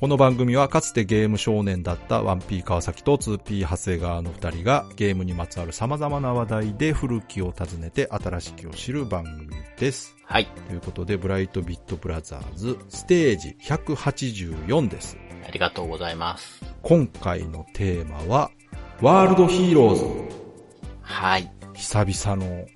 この番組はかつてゲーム少年だった 1P 川崎と 2P 長谷川の二人がゲームにまつわる様々な話題で古きを訪ねて新しきを知る番組です。はい。ということで、ブライトビットブラザーズステージ184です。ありがとうございます。今回のテーマは、ワールドヒーローズ。はい。久々の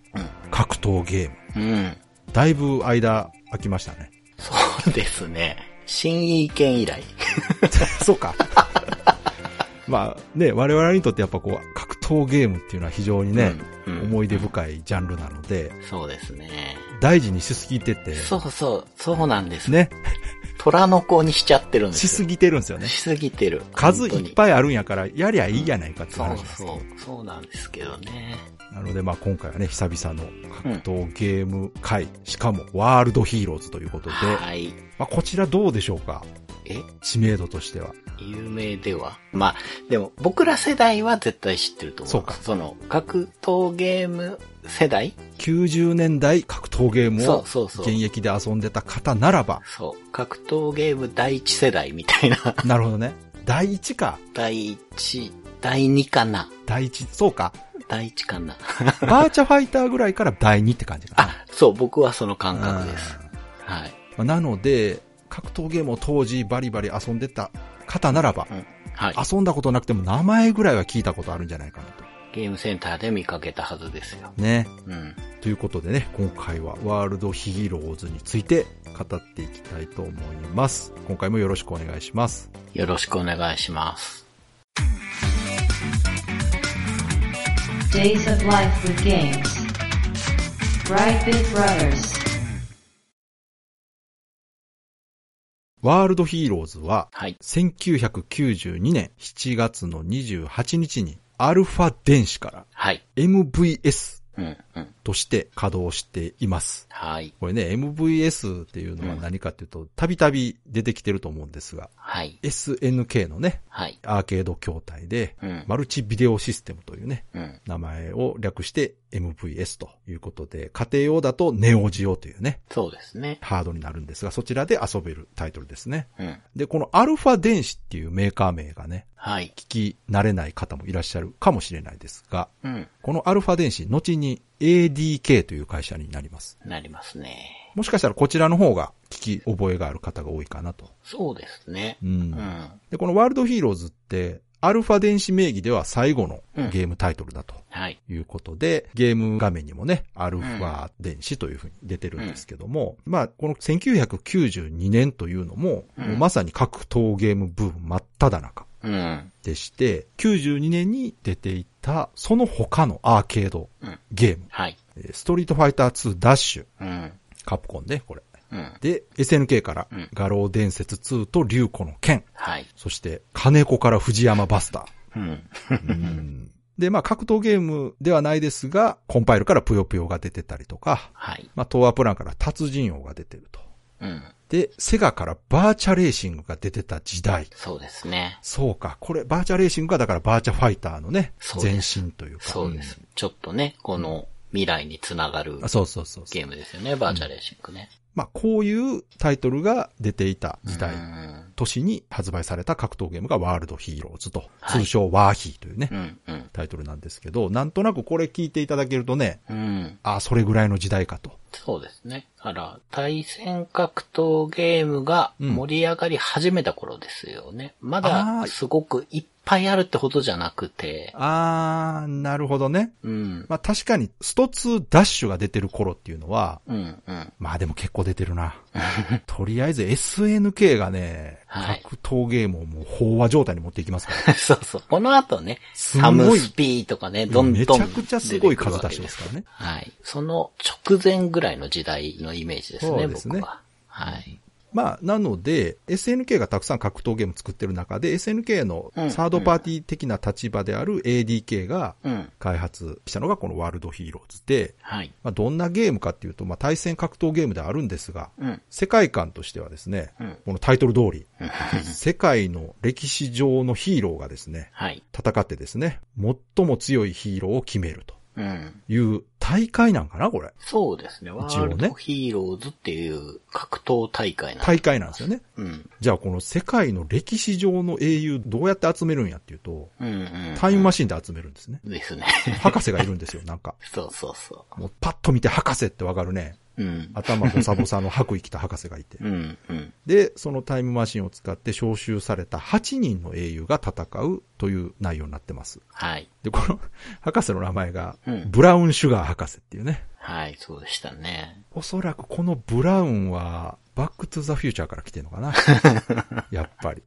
格闘ゲーム。うん。だいぶ間空きましたね。そうですね。新意見以来。そうか。まあね、我々にとってやっぱこう、格闘ゲームっていうのは非常にね、うん、うん思い出深いジャンルなので、そうですね。大事にしすぎてて、そうそう、そうなんです。ね、虎の子にしちゃってるんですよ。しすぎてるんですよね。しすぎてる。数いっぱいあるんやから、やりゃいいやないかっていうそう話です。そう、そうなんですけどね。なのでまあ今回はね、久々の格闘ゲーム会、しかもワールドヒーローズということで、はい。まあこちらどうでしょうか？え？知名度としては。有名では？まあ、でも僕ら世代は絶対知ってると思う。そうかその、格闘ゲーム世代？90年代格闘ゲームそを。現役で遊んでた方ならば、そう。格闘ゲーム第一世代みたいな。なるほどね。第一か。第一、第二かな第一、そうか。第一かなバーチャファイターぐらいから第二って感じかな。あ、そう、僕はその感覚です。はい。まあなので、格闘ゲームを当時バリバリ遊んでた方ならば、うん。はい。遊んだことなくても名前ぐらいは聞いたことあるんじゃないかなと。ゲームセンターで見かけたはずですよ。ね。うん。ということでね、今回はワールドヒーローズについて語っていきたいと思います。今回もよろしくお願いします。よろしくお願いします。Days of Life with Games. Brightbit Brothers. ワールドヒーローズは、はい。1992年7月の28日にアルファ電子からはい。MVS うん、うん。として稼働しています。はい。これね、MVS っていうのは何かっていうと、たびたび出てきてると思うんですが、はい。SNK のね、はい。アーケード筐体で、うん。マルチビデオシステムというね、うん。名前を略して MVS ということで、家庭用だとネオジオというね、そうですね。ハードになるんですが、そちらで遊べるタイトルですね。うん。で、このアルファ電子っていうメーカー名がね、はい。聞き慣れない方もいらっしゃるかもしれないですが、うん。このアルファ電子、後に ADK という会社になります。なりますね。もしかしたらこちらの方が聞き覚えがある方が多いかなと。そうですね。うんうん。で、このワールドヒーローズって、アルファ電子名義では最後のゲームタイトルだとはい。いうことで、ゲーム画面にもね、アルファ電子というふうに出てるんですけども、まあ、この1992年というのも、うんもうまさに格闘ゲームブーム真っ只中うん。でして、92年に出ていた、その他のアーケードうん。ゲーム、はい。えーストリートファイター2ダッシュ、うん。カプコンで、これ。うん。で、SNK からうん、画廊伝説2と竜子の剣、はい。そして、金子から藤山バスター。うん。うんで、まあ、格闘ゲームではないですが、コンパイルからぷよぷよが出てたりとか、はい。まあ、東亜プランから達人王が出てると。うん。で、セガからバーチャレーシングが出てた時代。そうですね。そうか。これ、バーチャレーシングがだからバーチャファイターのね、前身というか。そうです。ちょっとね、この未来につながるうんあそうそうそう。ゲームですよね、バーチャレーシングね。まあ、こういうタイトルが出ていた時代、うん。年に発売された格闘ゲームがワールドヒーローズと、はい通称ワーヒーというね、うん。うん。タイトルなんですけど、なんとなくこれ聞いていただけるとね、うん。あ、それぐらいの時代かと。そうですね。だから、対戦格闘ゲームが盛り上がり始めた頃ですよね。まあだーすごくいっぱいあるってほどじゃなくて、あー、なるほどね。うん。まあ確かに、スト2ダッシュが出てる頃っていうのは、うん、うん。まあでも結構出てるな。とりあえず SNK がね、はい格闘ゲームをもう飽和状態に持っていきますから。そうそう。この後ね、サムスピーとかね、どんどんめちゃくちゃすごい数出してますからね。はい。その直前ぐらいの時代のイメージですね、すね僕は。はい。まあ、なので、SNK がたくさん格闘ゲーム作ってる中で、SNK のサードパーティー的な立場である ADK がうん。開発したのがこのワールドヒーローズで、はい。まあ、どんなゲームかっていうと、まあ、対戦格闘ゲームではあるんですが、うん。世界観としてはですね、うんこのタイトル通り、うん 世界の歴史上のヒーローがですね、はい。戦ってですね、最も強いヒーローを決めるとうん。いう大会なんかな、これ。そうですね。ワ一応ねールドヒーローズっていう格闘大会なんで大会なんですよね。うん。じゃあこの世界の歴史上の英雄どうやって集めるんやっていうと、うんうん。タイムマシンで集めるんですね。ですね。博士がいるんですよ、なんか。そうそうそもうパッと見て博士ってわかるね。う。うん。頭ボサボサの白衣着た博士がいて。うんうん。で、そのタイムマシンを使って招集された8人の英雄が戦うという内容になってます。はい。で、この博士の名前がうん、ブラウンシュガー博士っていうね。はい、そうでしたね。おそらくこのブラウンは、バックトゥザフューチャーから来てるのかな。やっぱり。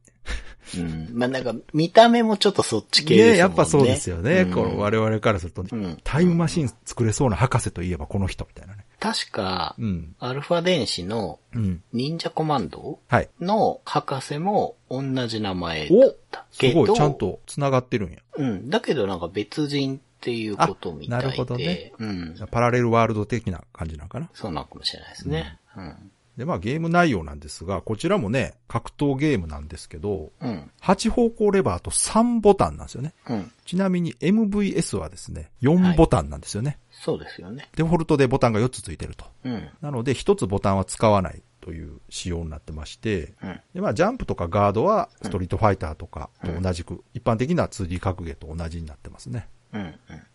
うん。まあ、なんか、見た目もちょっとそっち系ですね。ねやっぱそうですよね。うんこの我々からすると、んタイムマシン作れそうな博士といえばこの人みたいなね。確か、うん。アルファ電子のうん。忍者コマンドはい。の博士も同じ名前だったけど。すごい、ちゃん。と繋がってるんや。うん。だけどなんか別人っていうことみたいで。あなるほどねうん。パラレルワールド的な感じなのかな。そうなのかもしれないですね。うん。で、まあゲーム内容なんですが、こちらもね、格闘ゲームなんですけど、うん。8方向レバーと3ボタンなんですよね。うん。ちなみに MVS はですね、4ボタンなんですよね。そうですよね。デフォルトでボタンが4つついてると。うん。なので、1つボタンは使わないという仕様になってまして、うん。で、まあ、ジャンプとかガードは、ストリートファイターとかと同じく、一般的な 2D 格ゲーと同じになってますね。うん。うん。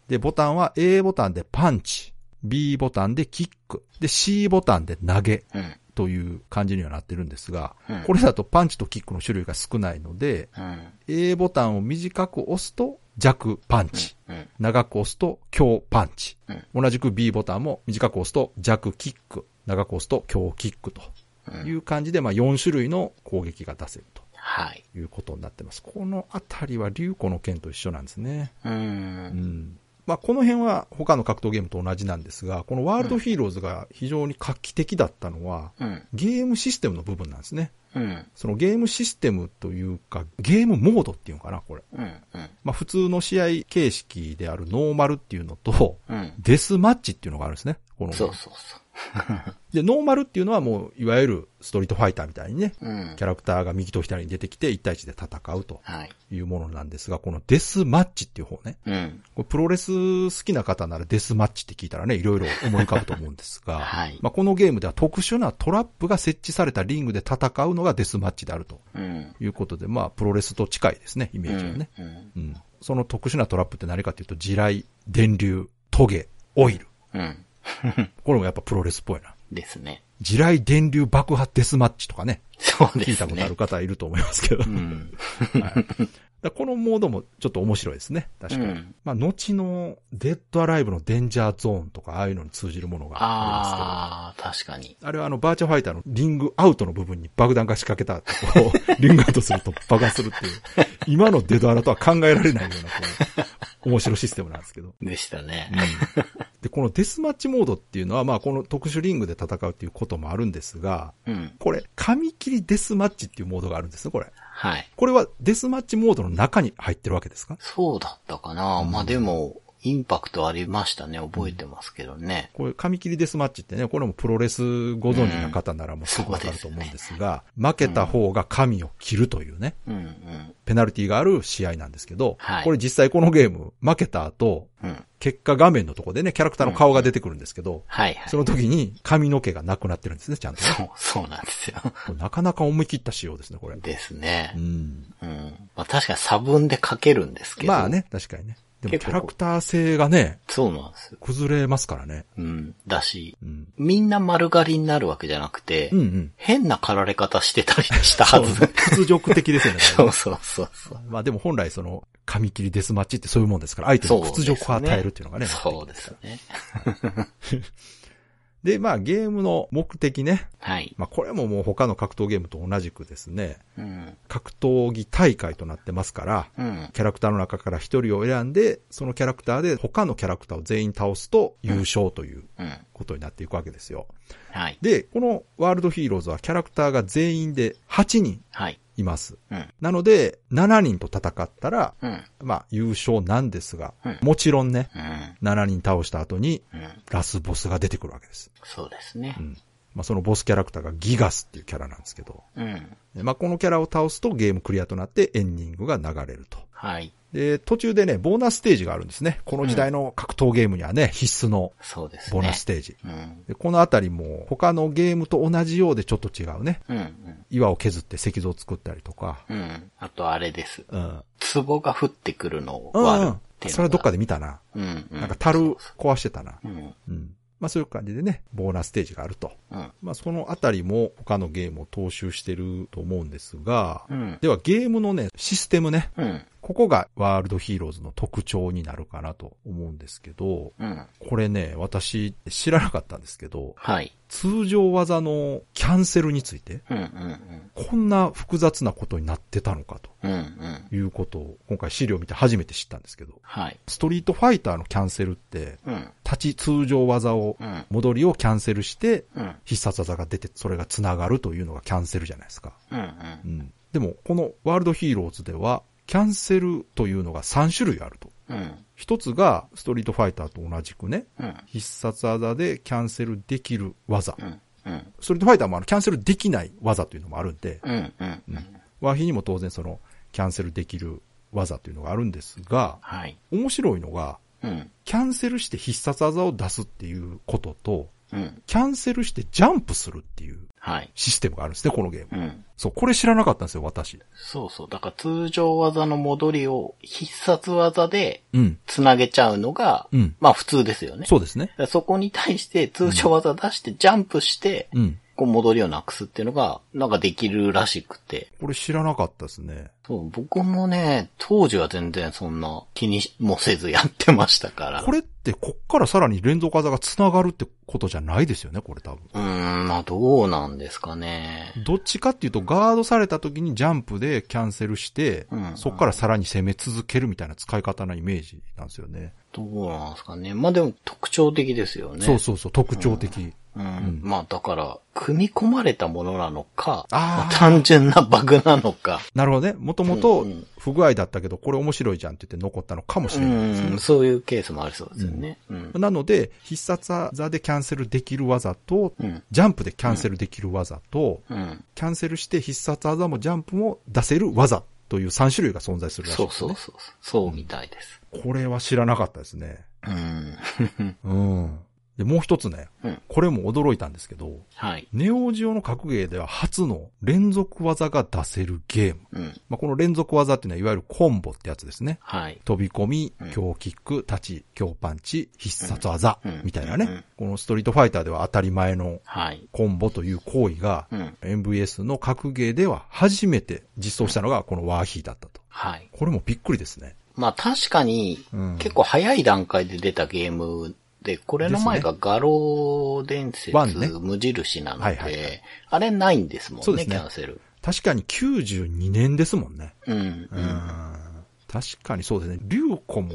で、ボタンは A ボタンでパンチ、B ボタンでキック、で、C ボタンで投げうん。という感じにはなってるんですがうん、これだとパンチとキックの種類が少ないので、うん。A ボタンを短く押すと弱パンチ、うん。長く押すと強パンチ、うん。同じく B ボタンも短く押すと弱キック、長く押すと強キックとうんいう感じで、まあ4種類の攻撃が出せると。はい。いうことになってます。このあたりは竜子の剣と一緒なんですね。う。うんん。まあ、この辺は他の格闘ゲームと同じなんですが、このワールドヒーローズが非常に画期的だったのは、うん。ゲームシステムの部分なんですね。うん。そのゲームシステムというか、ゲームモードっていうのかな、これ。うん。うん。まあ、普通の試合形式であるノーマルっていうのと、うん。デスマッチっていうのがあるんですね。このそうそうそ で、ノーマルっていうのはもう、いわゆるストリートファイターみたいにね、う。うんキ。ャラクターが右と左に出てきて1対1で戦うとはい。いうものなんですが、このデスマッチっていう方ね。うん。これプロレス好きな方ならデスマッチって聞いたらね、いろいろ思い浮かぶと思うんですが、はいまあ、このゲームでは特殊なトラップが設置されたリングで戦うのがデスマッチであるとうん。いうことで、まあ、プロレスと近いですね、イメージはね。うん。うん。その特殊なトラップって何かっていうと、地雷、電流、トゲ、オイル。うん。これもやっぱプロレスっぽいな。ですね。地雷、電流、爆破、デスマッチとかね、そうですね。聞いたことある方いると思いますけど。うん。はいこのモードもちょっと面白いですね。確かに。うんまあ、後のデッドアライブのデンジャーゾーンとか、ああいうのに通じるものがあああ、確かに。りますけど。あれはあの、バーチャファイターのリングアウトの部分に爆弾が仕掛けたとこを、リングアウトすると爆発するっていう、今のデッドアラとは考えられないような、こう、面白いシステムなんですけど。でしたね。で、このデスマッチモードっていうのは、まあ、この特殊リングで戦うっていうこともあるんですが、うん。これ、紙切りデスマッチっていうモードがあるんですね、これ。はい。これはデスマッチモードの中に入ってるわけですか？そうだったかな。まあでも、インパクトありましたね。覚えてますけどね。これ、紙切りデスマッチってね、これもプロレスご存知な方ならもうすぐわかると思うんですが、負けた方が紙を切るというね、うんうん。ペナルティがある試合なんですけど、はいこれ実際このゲーム、負けた後、うん。結果画面のとこでね、キャラクターの顔が出てくるんですけど、はいはい。その時に髪の毛がなくなってるんですね、ちゃんとね。そう、そうなんですよ。なかなか思い切った仕様ですね、これ。ですねう。ん。うん。まあ確かに差分で書けるんですけど。まあ。ね、確かにね。でもキャラクター性がね、そうなんですよ。崩れますからね。うん。だし、うん。みんな丸刈りになるわけじゃなくて、うんうん。変な刈られ方してたりしたはず。屈辱的ですよね。そうそうそうそう。まあでも本来その、紙切りデスマッチってそういうもんですから、相手に屈辱を与えるっていうのがね。そうですね。で、まあゲームの目的ね。はい。まあこれももう他の格闘ゲームと同じくですね、うん。格闘技大会となってますから、うん。キャラクターの中から一人を選んで、そのキャラクターで他のキャラクターを全員倒すと優勝といううん。ことになっていくわけですよ。はい。で、このワールドヒーローズはキャラクターが全員で8人はい。います。うん。なので、7人と戦ったら、うん。まあ優勝なんですが、うんもちろんね、うん。7人倒した後にうん。ラスボスが出てくるわけです。そうですねう。ん。まあそのボスキャラクターがギガスっていうキャラなんですけど、うん。まあこのキャラを倒すとゲームクリアとなってエンディングが流れると。はい。で、途中でね、ボーナスステージがあるんですね。この時代の格闘ゲームにはね、必須のそうですね。ボーナスステージ。うん。でこのあたりも他のゲームと同じようでちょっと違うね。うん。岩を削って石像を作ったりとか。うん。うん。あとあれです。うん。壺が降ってくるのをうん、割るうんっていうのが。それはどっかで見たな。うん。うん。なんか樽壊してたな。うん。うん。まあそういう感じでね、ボーナスステージがあると。うん。まあそのあたりも他のゲームを踏襲してると思うんですが、うん。ではゲームのね、システムね、うん。ここがワールドヒーローズの特徴になるかなと思うんですけど、うん。これね、私知らなかったんですけど、はい。通常技のキャンセルについて、うん。うん。こんな複雑なことになってたのかうん。うん。ということを今回資料を見て初めて知ったんですけど、はい。ストリートファイターのキャンセルって、うん。立ち通常技を、うん。戻りをキャンセルして、うん。必殺技が出てそれが繋がるというのがキャンセルじゃないですか。うん。うん。でも、このワールドヒーローズでは、キャンセルというのが3種類あると。うん。一つが、ストリートファイターと同じくね、うん。必殺技でキャンセルできる技。うん。うん。ストリートファイターもあの、キャンセルできない技というのもあるんで、うん。うん。ワーヒーにも当然その、キャンセルできる技というのがあるんですが、はい。面白いのが、うん。キャンセルして必殺技を出すっていうことと、うん。キャンセルしてジャンプするっていうはい。システムがあるんですね、このゲーム。うん。そう、これ知らなかったんですよ、私。そうそう。だから通常技の戻りを必殺技でうん。繋げちゃうのが、うん。まあ普通ですよね。そうですねそこに対して通常技出してジャンプして、うん。こう戻りをなくすっていうのが、なんかできるらしくて。これ知らなかったですね。そう、僕もね、当時は全然そんな気にもせずやってましたから。これって、こっからさらに連続技が繋がるってことじゃないですよね、これ多分。うーん、まあどうなんですかね。どっちかっていうと、ガードされた時にジャンプでキャンセルして、うんそっからさらに攻め続けるみたいな使い方のイメージなんですよね。どうなんですかね。まあでも特徴的ですよね。そうそうそう、特徴的。うん。まあだから、組み込まれたものなのか、まあ単純なバグなのか。なるほどね。もともとうんうん不具合だったけど、これ面白いじゃんって言って残ったのかもしうれないですねん、そういうケースもありそうですよね。うん。なので、必殺技でキャンセルできる技と、うん。ジャンプでキャンセルできる技と、うん。キャンセルして必殺技もジャンプも出せる技という3種類が存在するらしいそうです、ね。そうそう。そうみたいです。これは知らなかったですね。うん。うん。で、もう一つね、うんこれも驚いたんですけど、はい。ネオジオの格ゲーでは初の連続技が出せるゲーム。うん。まあ、この連続技っていうのは、いわゆるコンボってやつですね。はい。飛び込みうん、強キック、立ち、強パンチ、必殺技うん、みたいなねうん。このストリートファイターでは当たり前のはい。コンボという行為が、うん。MVS の格ゲーでは初めて実装したのがこのワーヒーだったと。はい。これもびっくりですね。まあ確かに、うん結構早い段階で出たゲームで、これの前がガロー伝説ね無印なので、はいはいはいあれないんですもんね、そうですねキャンセル。確かに92年ですもんね。うん。うん。確かにそうですね。竜子も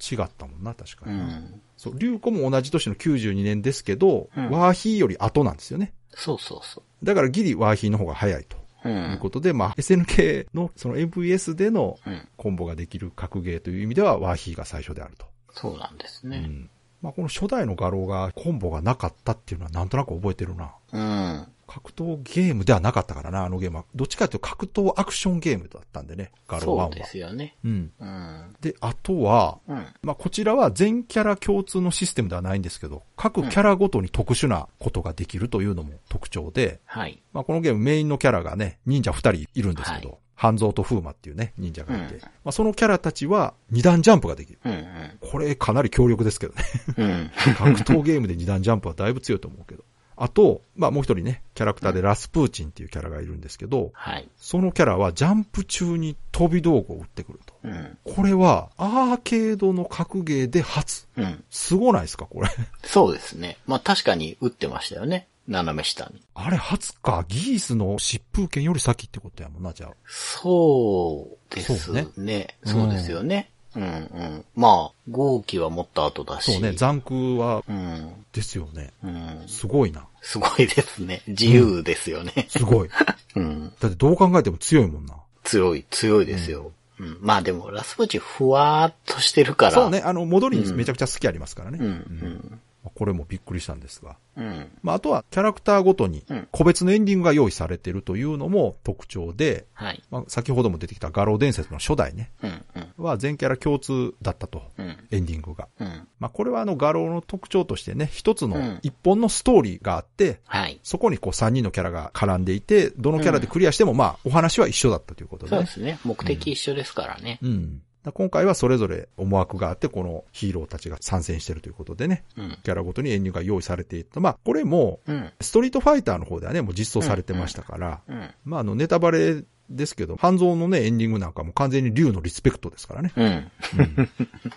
違ったもんな、確かに。うん。そう、竜子も同じ年の92年ですけど、うんワーヒーより後なんですよね。そうそうそだからギリワーヒーの方が早いとう。う。いうんことで、まあ SNK のその MVS でのうん。コンボができる格ゲーという意味ではワーヒーが最初であると。そうなんですね。うん。まあこの初代の画廊がコンボがなかったっていうのはなんとなく覚えてるな。うん。格闘ゲームではなかったからな、あのゲームは。どっちかというと格闘アクションゲームだったんでね、ガロー1は。そうですよね。うん。うん。で、あとは、うん。まあ、こちらは全キャラ共通のシステムではないんですけど、各キャラごとに特殊なことができるというのも特徴で、はい。まあ、このゲームメインのキャラがね、忍者二人いるんですけど、はい半蔵と風魔っていうね、忍者がいて、うんまあ、そのキャラたちは二段ジャンプができる。うん。これかなり強力ですけどね。うん。うん。格闘ゲームで二段ジャンプはだいぶ強いと思うけど。あと、まあもう一人ね、キャラクターでラスプーチンっていうキャラがいるんですけど、はい。そのキャラはジャンプ中に飛び道具を撃ってくると。うん。これはアーケードの格ゲーで初。うん。すごないですか、これ？そうですね。まあ確かに打ってましたよね。斜め下に。あれ初か、ギースの疾風剣より先ってことやもんな、じゃあ。そうですそうね。ねそうですよね。うんうん。まあ、号機はもっと後だし。そうね、残空は、うん。ですよね。うん。すごいな。すごいですね。自由ですよね。すごい。うん。だってどう考えても強いもんな。強い、強いですよ。うん。まあでも、ラスプーチンふわーっとしてるから。そうね、あの、戻りにめちゃくちゃ好きありますからね。うん。うん。これもびっくりしたんですが。うん。まあ、あとはキャラクターごとにうん個別のエンディングが用意されているというのも特徴で、はい。まあ、先ほども出てきた画廊伝説の初代ね、うん。うん。は全キャラ共通だったと、うん。エンディングが。うん。まあ、これはあの画廊の特徴としてね、一つのうん一本のストーリーがあって、はい。そこにこう3人のキャラが絡んでいて、どのキャラでクリアしてもまあお話は一緒だったということでね。そうですね。目的一緒ですからね。うん。今回はそれぞれ思惑があって、このヒーローたちが参戦してるということでね、うん。キャラごとにエンディングが用意されていた。まあ、これも、うん。ストリートファイターの方ではね、もう実装されてましたから、うん。まあ、あの、ネタバレですけど、半蔵のね、エンディングなんかも完全に竜のリスペクトですからね。うん。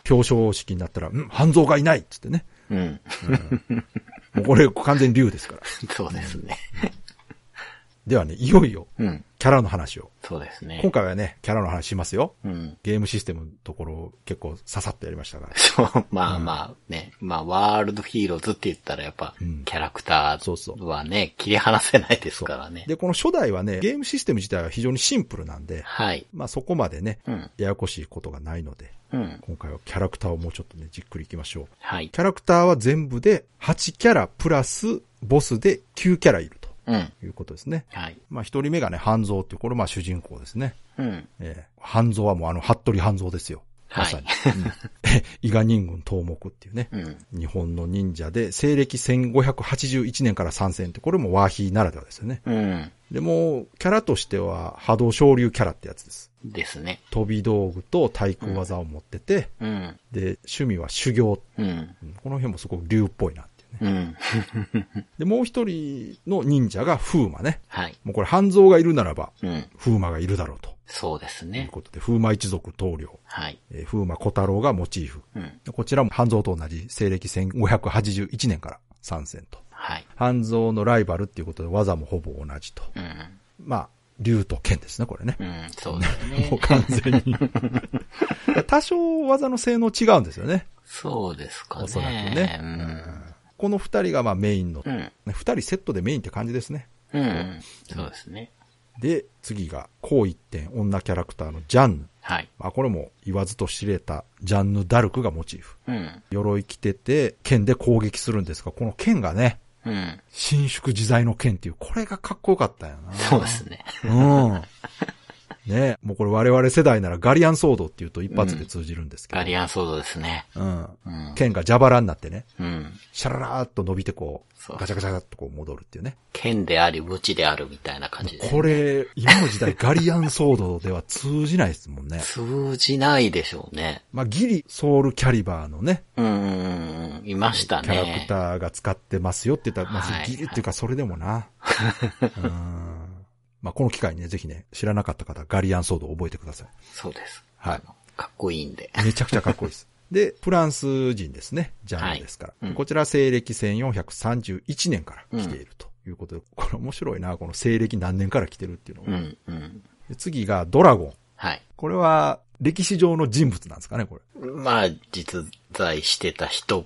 表彰式になったら、うん、半蔵がいないっつってね。うん。もうこれ完全に竜ですから。そうですね。ではね、いよいよ、うん。キャラの話を。そうですね今。回はね、キャラの話しますよ。うん。ゲームシステムのところ結構ささっとやりましたから。そう、まあまあね。まあ、ワールドヒーローズって言ったらやっぱうん、キャラクタそうそうーはね、切り離せないですからね。で、この初代はね、ゲームシステム自体は非常にシンプルなんで、はい。まあそこまでね、うん。ややこしいことがないので、うん。今回はキャラクターをもうちょっとね、じっくりいきましょう。はい。キャラクターは全部で8キャラプラスボスで9キャラいるうん。ということですね。はい。まあ一人目がね、半蔵っていう、これまあ主人公ですね。うん。えー、半蔵はもうあの、服部半蔵ですよ。まさに。うん伊賀人軍東目っていうね。うん。日本の忍者で、西暦1581年から参戦って、これもワーヒーならではですよね。うん。でも、キャラとしては波動昇竜キャラってやつです。ですね。飛び道具と対空技を持ってて、うん。で、趣味は修行。この辺もすごく竜っぽいなうん。で、もう一人の忍者が風魔ね。はい。もうこれ半蔵がいるならば、うん。風魔がいるだろうと。そうですというね。ことで、風魔一族棟梁、はい。えー風魔小太郎がモチーフ。うん。でこちらも半蔵と同じ西暦1581年から参戦と。はい。半蔵のライバルっていうことで技もほぼ同じと。うん。まあ、竜と剣ですね、これね。うん。そうですね もう。完全に。多少技の性能違うんですよね。そうですかね。おそらくね。ううんん。この二人がまあメインの、うん。ね二人セットでメインって感じですね。うん。そうですね。で、次が、こう一点、女キャラクターのジャンヌ。はい。まあ、これも言わずと知れたジャンヌ・ダルクがモチーフ。うん。鎧着てて、剣で攻撃するんですが、この剣がね、うん。伸縮自在の剣っていう、これがかっこよかったよな。そうですね。うん。ねもうこれ我々世代ならガリアンソードって言うと一発で通じるんですけど。ガリアンソードですね。うん。うん。剣が蛇腹になってね、うん。シャララーっと伸びてこそうう、ガチャガチャっとこう戻るっていうね。剣であり、鞭であるみたいな感じで。これ、今の時代 ガリアンソードでは通じないですもんね。通じないでしょうね。まあ、ギリソウルキャリバーのね、うんうんうん。いましたキャラクね。ターが使ってますよって言ったら、まあはいギリっていうかそれでもな。うんまあ、この機会にね、ぜひね、知らなかった方、ガリアンソードを覚えてください。そうです。はい。かっこいいんで。めちゃくちゃかっこいいです。で、フランス人ですね。ジャンルですから。はいうんこちら西暦1431年から来ているということで、これ面白いな、この西暦何年から来てるっていうのが、うんうん。で次がドラゴン。はい。これは歴史上の人物なんですかね、これ。まあ、実在してた人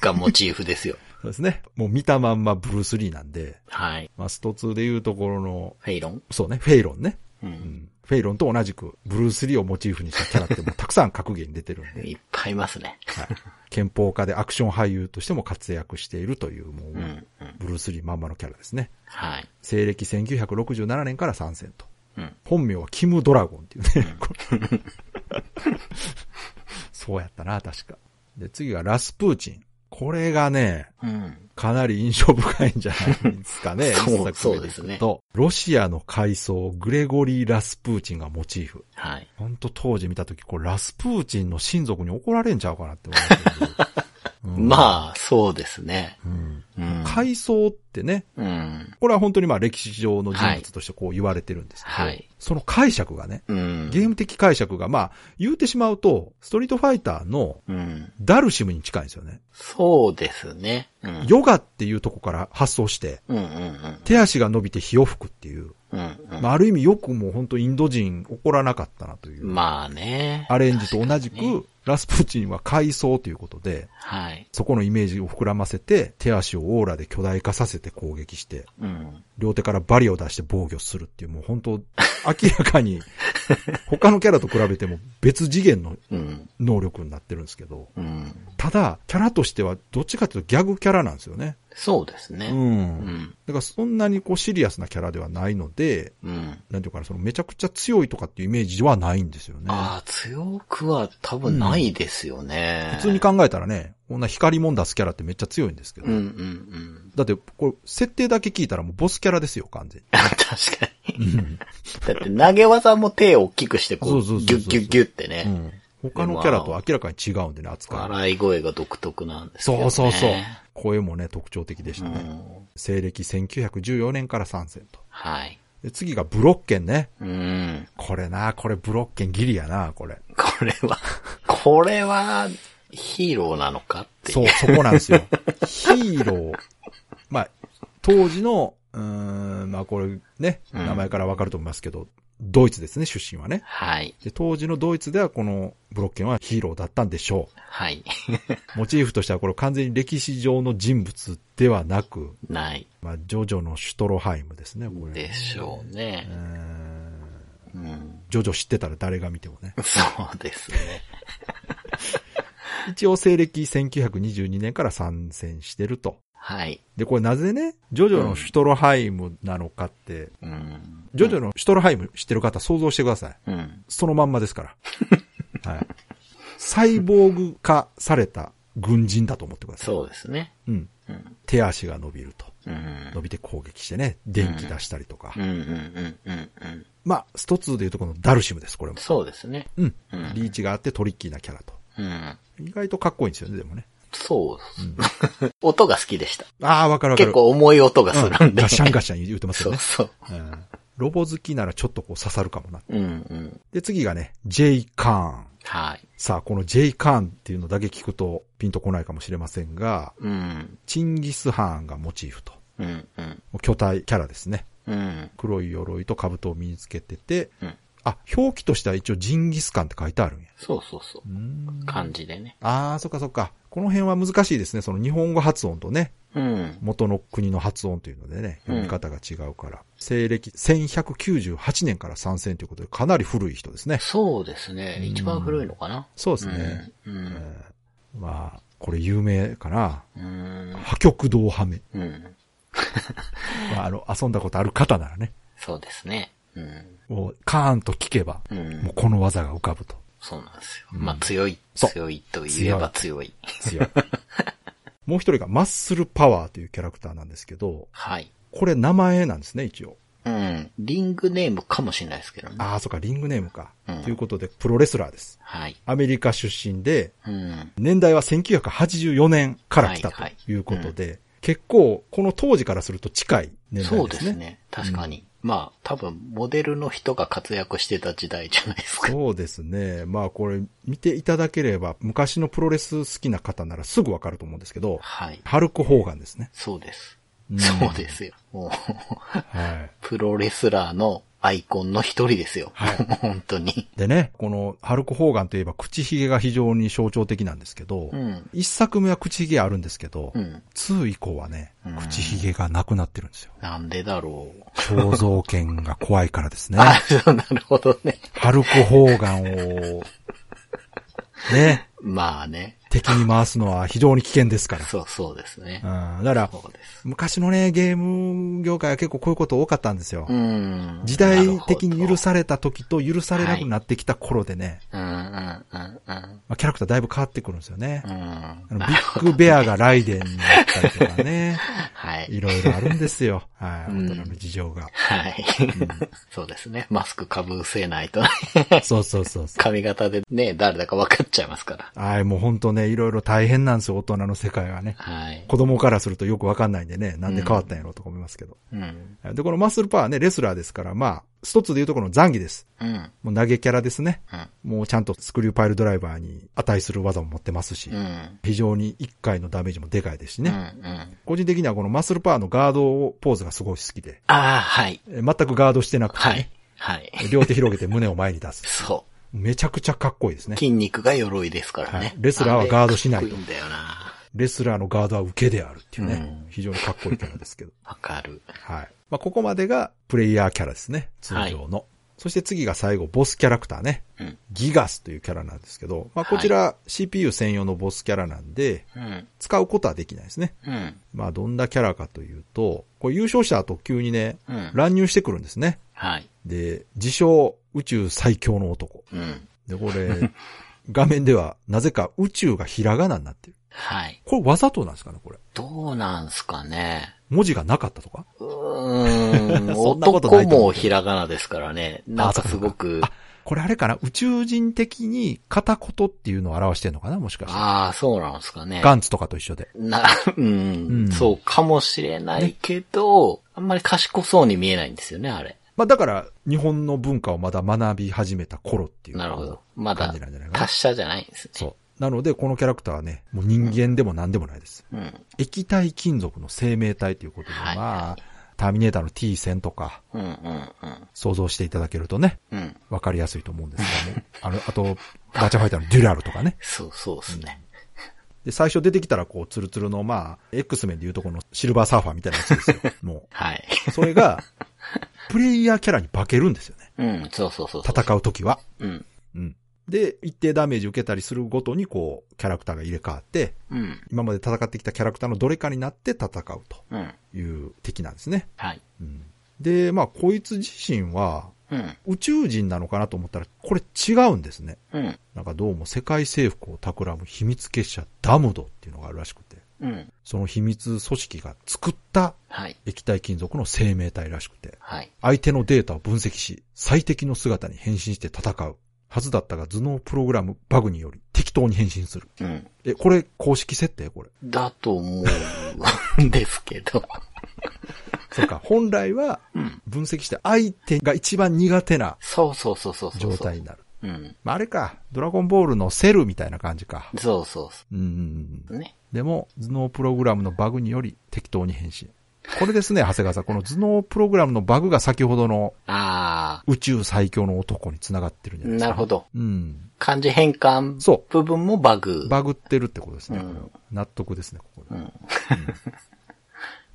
がモチーフですよ。そうですね。もう見たまんまブルース・リーなんで、はい。まあ、スト2でいうところの、フェイロン？そうね、フェイロンね。う。うんん。フェイロンと同じく、ブルース・リーをモチーフにしたキャラってもうたくさん格言に出てるんで、いっぱいいますね。はい。憲法家でアクション俳優としても活躍しているという、もう、うんうん。ブルース・リーまんまのキャラですね。はい。西暦1967年から参戦と。うん。本名はキム・ドラゴンっていうね。これそうやったな、確か。で、次がラスプーチン。これがね、うん。かなり印象深いんじゃないですかね。そうそうですねとロシアの階層、グレゴリー・ラスプーチンがモチーフ。はい。ほんと当時見たとき、これラスプーチンの親族に怒られんちゃうかなって思ったけど。う まあ、そうですね。うんってね、うん。これは本当にまあ歴史上の人物としてこう言われてるんですけど、はい。その解釈がね、うん。ゲーム的解釈がまあ言うてしまうと、ストリートファイターのうん。ダルシムに近いんですよね。そうですね。うん。ヨガっていうとこから発想して、うんうんうん。手足が伸びて火を吹くっていう、うんうん。まあある意味よくもう本当インド人怒らなかったなという、まあね。アレンジと同じく、ラスプーチンは階層ということで、はい。そこのイメージを膨らませて、手足をオーラで巨大化させて攻撃して、うん。両手からバリを出して防御するっていう、もう本当、明らかに、他のキャラと比べても別次元のうん。能力になってるんですけど、うん。ただ、キャラとしてはどっちかというとギャグキャラなんですよね。そうですね。うん。うん。だからそんなにこうシリアスなキャラではないので、うん。なんていうかな、そのめちゃくちゃ強いとかっていうイメージはないんですよね。ああ、強くは多分ないですよね。普通に考えたらね、こんな光もん出すキャラってめっちゃ強いんですけど。うんうんうん。だって、これ、設定だけ聞いたらもうボスキャラですよ、完全 確かに。に。うんだって投げ技も手を大きくしてこう、ギュッギュッギュッってね。うん。他のキャラと明らかに違うんでね、扱いが。笑い声が独特なんですけどそうね。そうそう。声もね、特徴的でしたね。うん。西暦1914年から参戦と。はい。で次がブロッケンね。うん。これな、これブロッケンギリやな、これ。これは、これは、ヒーローなのか？って。そう、そこなんですよ。ヒーロー。まあ、当時の、うーん、まあこれね、うん名前からわかると思いますけど、ドイツですね、出身はね。はい。で当時のドイツではこのブロッケンはヒーローだったんでしょはい。う。モチーフとしてはこれ完全に歴史上の人物ではなく、ない。まあ、ジョジョのシュトロハイムですね、これ。でしょうねう。ーんうん。ジョジョ知ってたら誰が見てもね。そうですね。一応西暦1922年から参戦してると。はい。で、これなぜね、ジョジョのシュトロハイムなのかって、うん。ジョジョのシュトロハイム知ってる方想像してください。うん。そのまんまですから。はい。サイボーグ化された軍人だと思ってください。そうですね。うん。うん。手足が伸びると。うん。伸びて攻撃してね、電気出したりとか。うんうんうんうんうん。まあ、スト2でいうとこのダルシムです、これも。そうですね。うん。うんリーチがあってトリッキーなキャラと。うん。意外とかっこいいんですよね、でもね。そう。音が好きでした。ああ、わかるわかる。結構重い音がするんで。ガシャンガシャン言ってますよそうね。そう。うんロボ好きならちょっとこう刺さるかもな。うんうん。で、次がね、J カーン。はい。さあ、この J カーンっていうのだけ聞くとピンとこないかもしれませんが、うん。チンギス・ハーンがモチーフと。うんうん。巨体キャラですね。うん。黒い鎧と兜を身につけてて、うんあ、表記としては一応ジンギスカンって書いてあるんや。そうそうそうーん漢字でね。ああ、そっかそっか。この辺は難しいですね。その日本語発音とね、うん。元の国の発音というのでね、うん読み方が違うから。西暦1198年から参戦ということで、かなり古い人ですね。そうですね。一番古いのかな。そうですね。うん。うんえーまあ、これ有名かな。うん。破極道ハメ。うん。まあ、あの、遊んだことある方ならね、そうですね。うん。もう、カーンと聞けば、うんもう。この技が浮かぶと。そうなんですよ。まあ強い、強いと言えば強い。強い。もう一人がマッスルパワーというキャラクターなんですけど、はい。これ名前なんですね、一応。うん。リングネームかもしれないですけどね。ああ、そっか、リングネームか。うんということで、プロレスラーです。はい。アメリカ出身で、うん。年代は1984年から来たとはいいうことで、結構、この当時からすると近い年代ですね。そうですね。確かに。まあ、多分、モデルの人が活躍してた時代じゃないですか。そうですね。まあこれ見ていただければ、昔のプロレス好きな方ならすぐわかると思うんですけど、はい。ハルク・ホーガンですね。そうです。うんそうですよ。もう、はい。プロレスラーのアイコンの一人ですよ。はい 本当に。でね、このハルク・ホーガンといえば口ひげが非常に象徴的なんですけど、うん。一作目は口ひげあるんですけど、うん。2以降はねうん、口ひげがなくなってるんですよ。なんでだろう。肖像権が怖いからですね。あ、そうなるほどね。ハルク・ホーガンを、ね、まあね。敵に回すのは非常に危険ですから。そうそうですね。うん、だから。昔のね、ゲーム業界は結構こういうこと多かったんですよ。うん。時代的に許す。された時と許されなくなってきた頃でね、うんうんうんうん。まあ、キャラクターだいぶ変わってくるんですよね。うん。ビッグベアがライデンになったりとかね、はい。いろいろあるんですよ。はい、うん大人の事情が。はい。そうですね。マスクかぶせないと、そうそうそう。髪型でね、誰だか分かっちゃいますから。はい、もうほんとね、ね、いろいろ大変なんですよ、大人の世界はね。はい。子供からするとよくわかんないんでね、なんで変わったんやろうとか思いますけど。うん。で、このマッスルパワーね、レスラーですから、まあ、一つで言うとこの残儀です。うん。もう投げキャラですね。うん。もうちゃんとスクリューパイルドライバーに値する技も持ってますし、うん。非常に1回のダメージもでかいですしうん。ね。うん。個人的にはこのマッスルパワーのガードポーズがすごい好きで、ああ、はい。え全くガードしてなくて、はいね。はい。両手広げて胸を前に出す。そめちゃくちゃかっこいいですう。ね。筋肉が鎧ですからはいね。レスラーはガードしないかっこいいんだよな。レスラーのガードは受けであるっていうね、うん非常にかっこいいキャラですけど。わかる。はい。まあ、ここまでがプレイヤーキャラですね。通常の。そして次が最後、ボスキャラクターね。うん。ギガスというキャラなんですけど、まあ、こちら CPU 専用のボスキャラなんで、うん。使うことはできないですね。うん。まあ、どんなキャラかというと、これ優勝した後急にね、うん。乱入してくるんですね。はい。で、自称宇宙最強の男。うん。で、これ、画面ではなぜか宇宙がひらがなになってる。はい。これわざとなんですかね、これ。どうなんすかね。文字がなかったとか？うーん。そんなことない男と思うもひらがなですからね。なんかすごく、あ、これあれかな？宇宙人的に片言っていうのを表してんのかなもしかして。ああ、そうなんですかね。ガンツとかと一緒で。な、うん、うんそうかもしれないけど、あんまり賢そうに見えないんですよね、あれ。まあだから、日本の文化をまだ学び始めた頃っていう。なるほど。まだ達者じゃないんですね。そう。なので、このキャラクターはね、もう人間でも何でもないです。うん。液体金属の生命体ということで、はいまあ、ターミネーターの T 戦とか、うん、うん、うん。想像していただけるとね、うん。わかりやすいと思うんですけども。あの、あと、バーチャファイターのデュラルとかね。そう、そうですね。で、最初出てきたら、こう、ツルツルの、まあ、X 面でいうとこのシルバーサーファーみたいなやつですよ。もはい。う。それが、プレイヤーキャラに化けるんですよね。うん、そうそうそうそう。戦うときは。うん。うん。で、一定ダメージ受けたりするごとに、こう、キャラクターが入れ替わって、うん。今まで戦ってきたキャラクターのどれかになって戦うとうん。いう敵なんですね。はい。うん、で、まあ、こいつ自身は、うん。宇宙人なのかなと思ったら、これ違うんですね。うん。なんかどうも世界征服を企む秘密結社ダムドっていうのがあるらしくて、うん。その秘密組織が作ったはい。液体金属の生命体らしくて、はい。相手のデータを分析し、最適の姿に変身して戦う。はずだったが頭脳プログラムバグにより適当に変身する。うん。え、これ公式設定？これ。だと思うんですけど。そうか、本来はうん。分析して相手が一番苦手なそうそうそうそう。状態になる。うん。まあ、あれか、ドラゴンボールのセルみたいな感じか。そうそうそうんうん。ね。でも、頭脳プログラムのバグにより適当に変身。これですね、長谷川さん。この頭脳プログラムのバグが先ほどのあ宇宙最強の男に繋がってるんじゃあ、ないですか。なるほど。うん。漢字変換そ部分もバグ。う。バグってるってことですね。うん納得ですね、ここで。うん。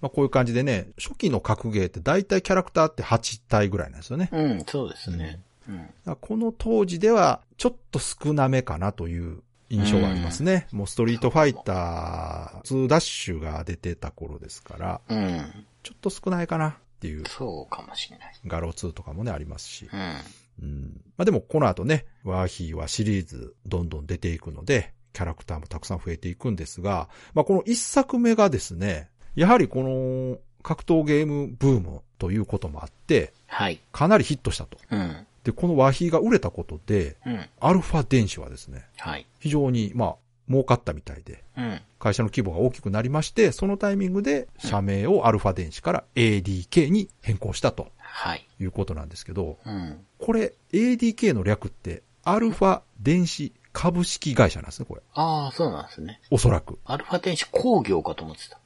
まあ、こういう感じでね、初期の格ゲーって大体キャラクターって8体ぐらいなんですよね。うん、そうですね。うん。この当時ではちょっと少なめかなという印象がありますね。もうストリートファイター2ダッシュが出てた頃ですから、うん。ちょっと少ないかなっていうそうかもしれない。ガロ2とかもね、ありますし。うん。うん。まあでもこの後ね、ワーヒーはシリーズどんどん出ていくので、キャラクターもたくさん増えていくんですが、まあこの一作目がですね、やはりこの格闘ゲームブームということもあって、はい。かなりヒットしたと。うん。で、このワーヒーが売れたことで、うん。アルファ電子はですね、はい。非常に、まあ、儲かったみたいで、うん。会社の規模が大きくなりまして、そのタイミングで社名をアルファ電子から ADK に変更したとはい。いうことなんですけど、うん。これ ADK の略ってアルファ電子株式会社なんですね、これ。ああ、そうなんですね。おそらく。アルファ電子工業かと思ってた。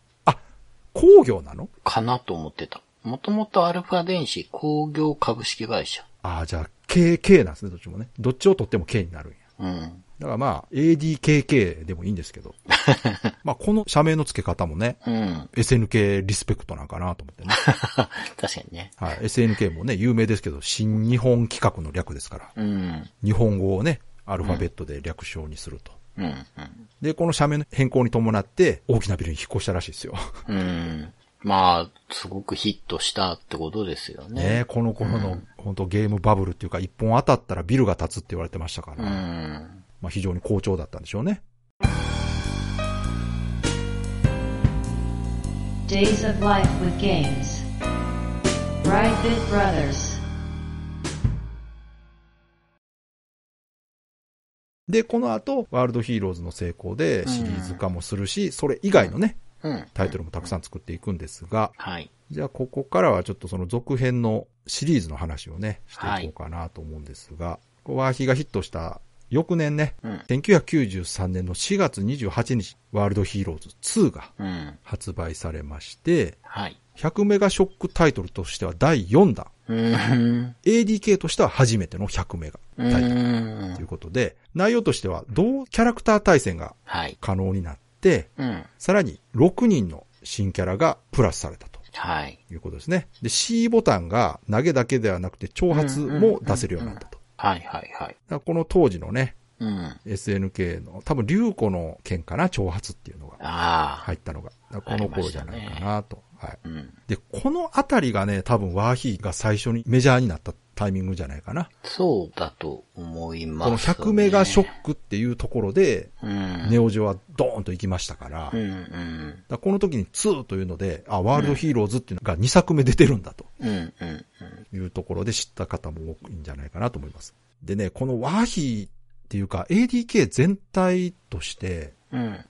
工業なの？かなと思ってた。もともとアルファ電子工業株式会社。ああ、じゃあ KK なんですね、どっちもね。どっちを取っても K になるんや。うん。だからまあ、ADKK でもいいんですけど。まあ、この社名の付け方もね、うん。SNK リスペクトなんかなと思ってね。確かにね。はい。SNK もね、有名ですけど、新日本企画の略ですから。うん。日本語をね、アルファベットで略称にすると。うん。うん。で、この社名の変更に伴って、大きなビルに引っ越したらしいですよ。うん。まあ、すごくヒットしたってことですよね。ねこの頃の、本当ゲームバブルっていうか、一本当たったらビルが立つって言われてましたから、うん。まあ非常に好調だったんでしょうね。Days of Life with Games. Brightbit Brothers. で、この後、ワールドヒーローズの成功でシリーズ化もするし、それ以外のね、うん。タイトルもたくさん作っていくんですが、はい。じゃあここからはちょっとその続編のシリーズの話をね、していこうかなと思うんですが、ワーヒーがヒットした翌年ね、うん。1993年の4月28日、ワールドヒーローズ2がうん。発売されまして、はい。100メガショックタイトルとしては第4弾。うん。ADK としては初めての100メガタイトルうんということで、内容としては同キャラクター対戦がはい。可能になって、うん。さらに6人の新キャラがプラスされたとはい。いうことですね。で、C ボタンが投げだけではなくて挑発も出せるようになったと。はいはいはい。だからこの当時のね、うん。SNK の多分竜子の剣かな、挑発っていうのが。入ったのが、この頃じゃないかなと。はい。うん。で、このあたりがね、多分ワーヒーが最初にメジャーになったタイミングじゃないかな。そうだと思います、ね。この100メガショックっていうところで、うん。ネオジオはドーンと行きましたから、うんうん。らこの時に2というので、あ、ワールドヒーローズっていうのが2作目出てるんだと。いうところで知った方も多いんじゃないかなと思います。でね、このワーヒーっていうか ADK 全体としてうん。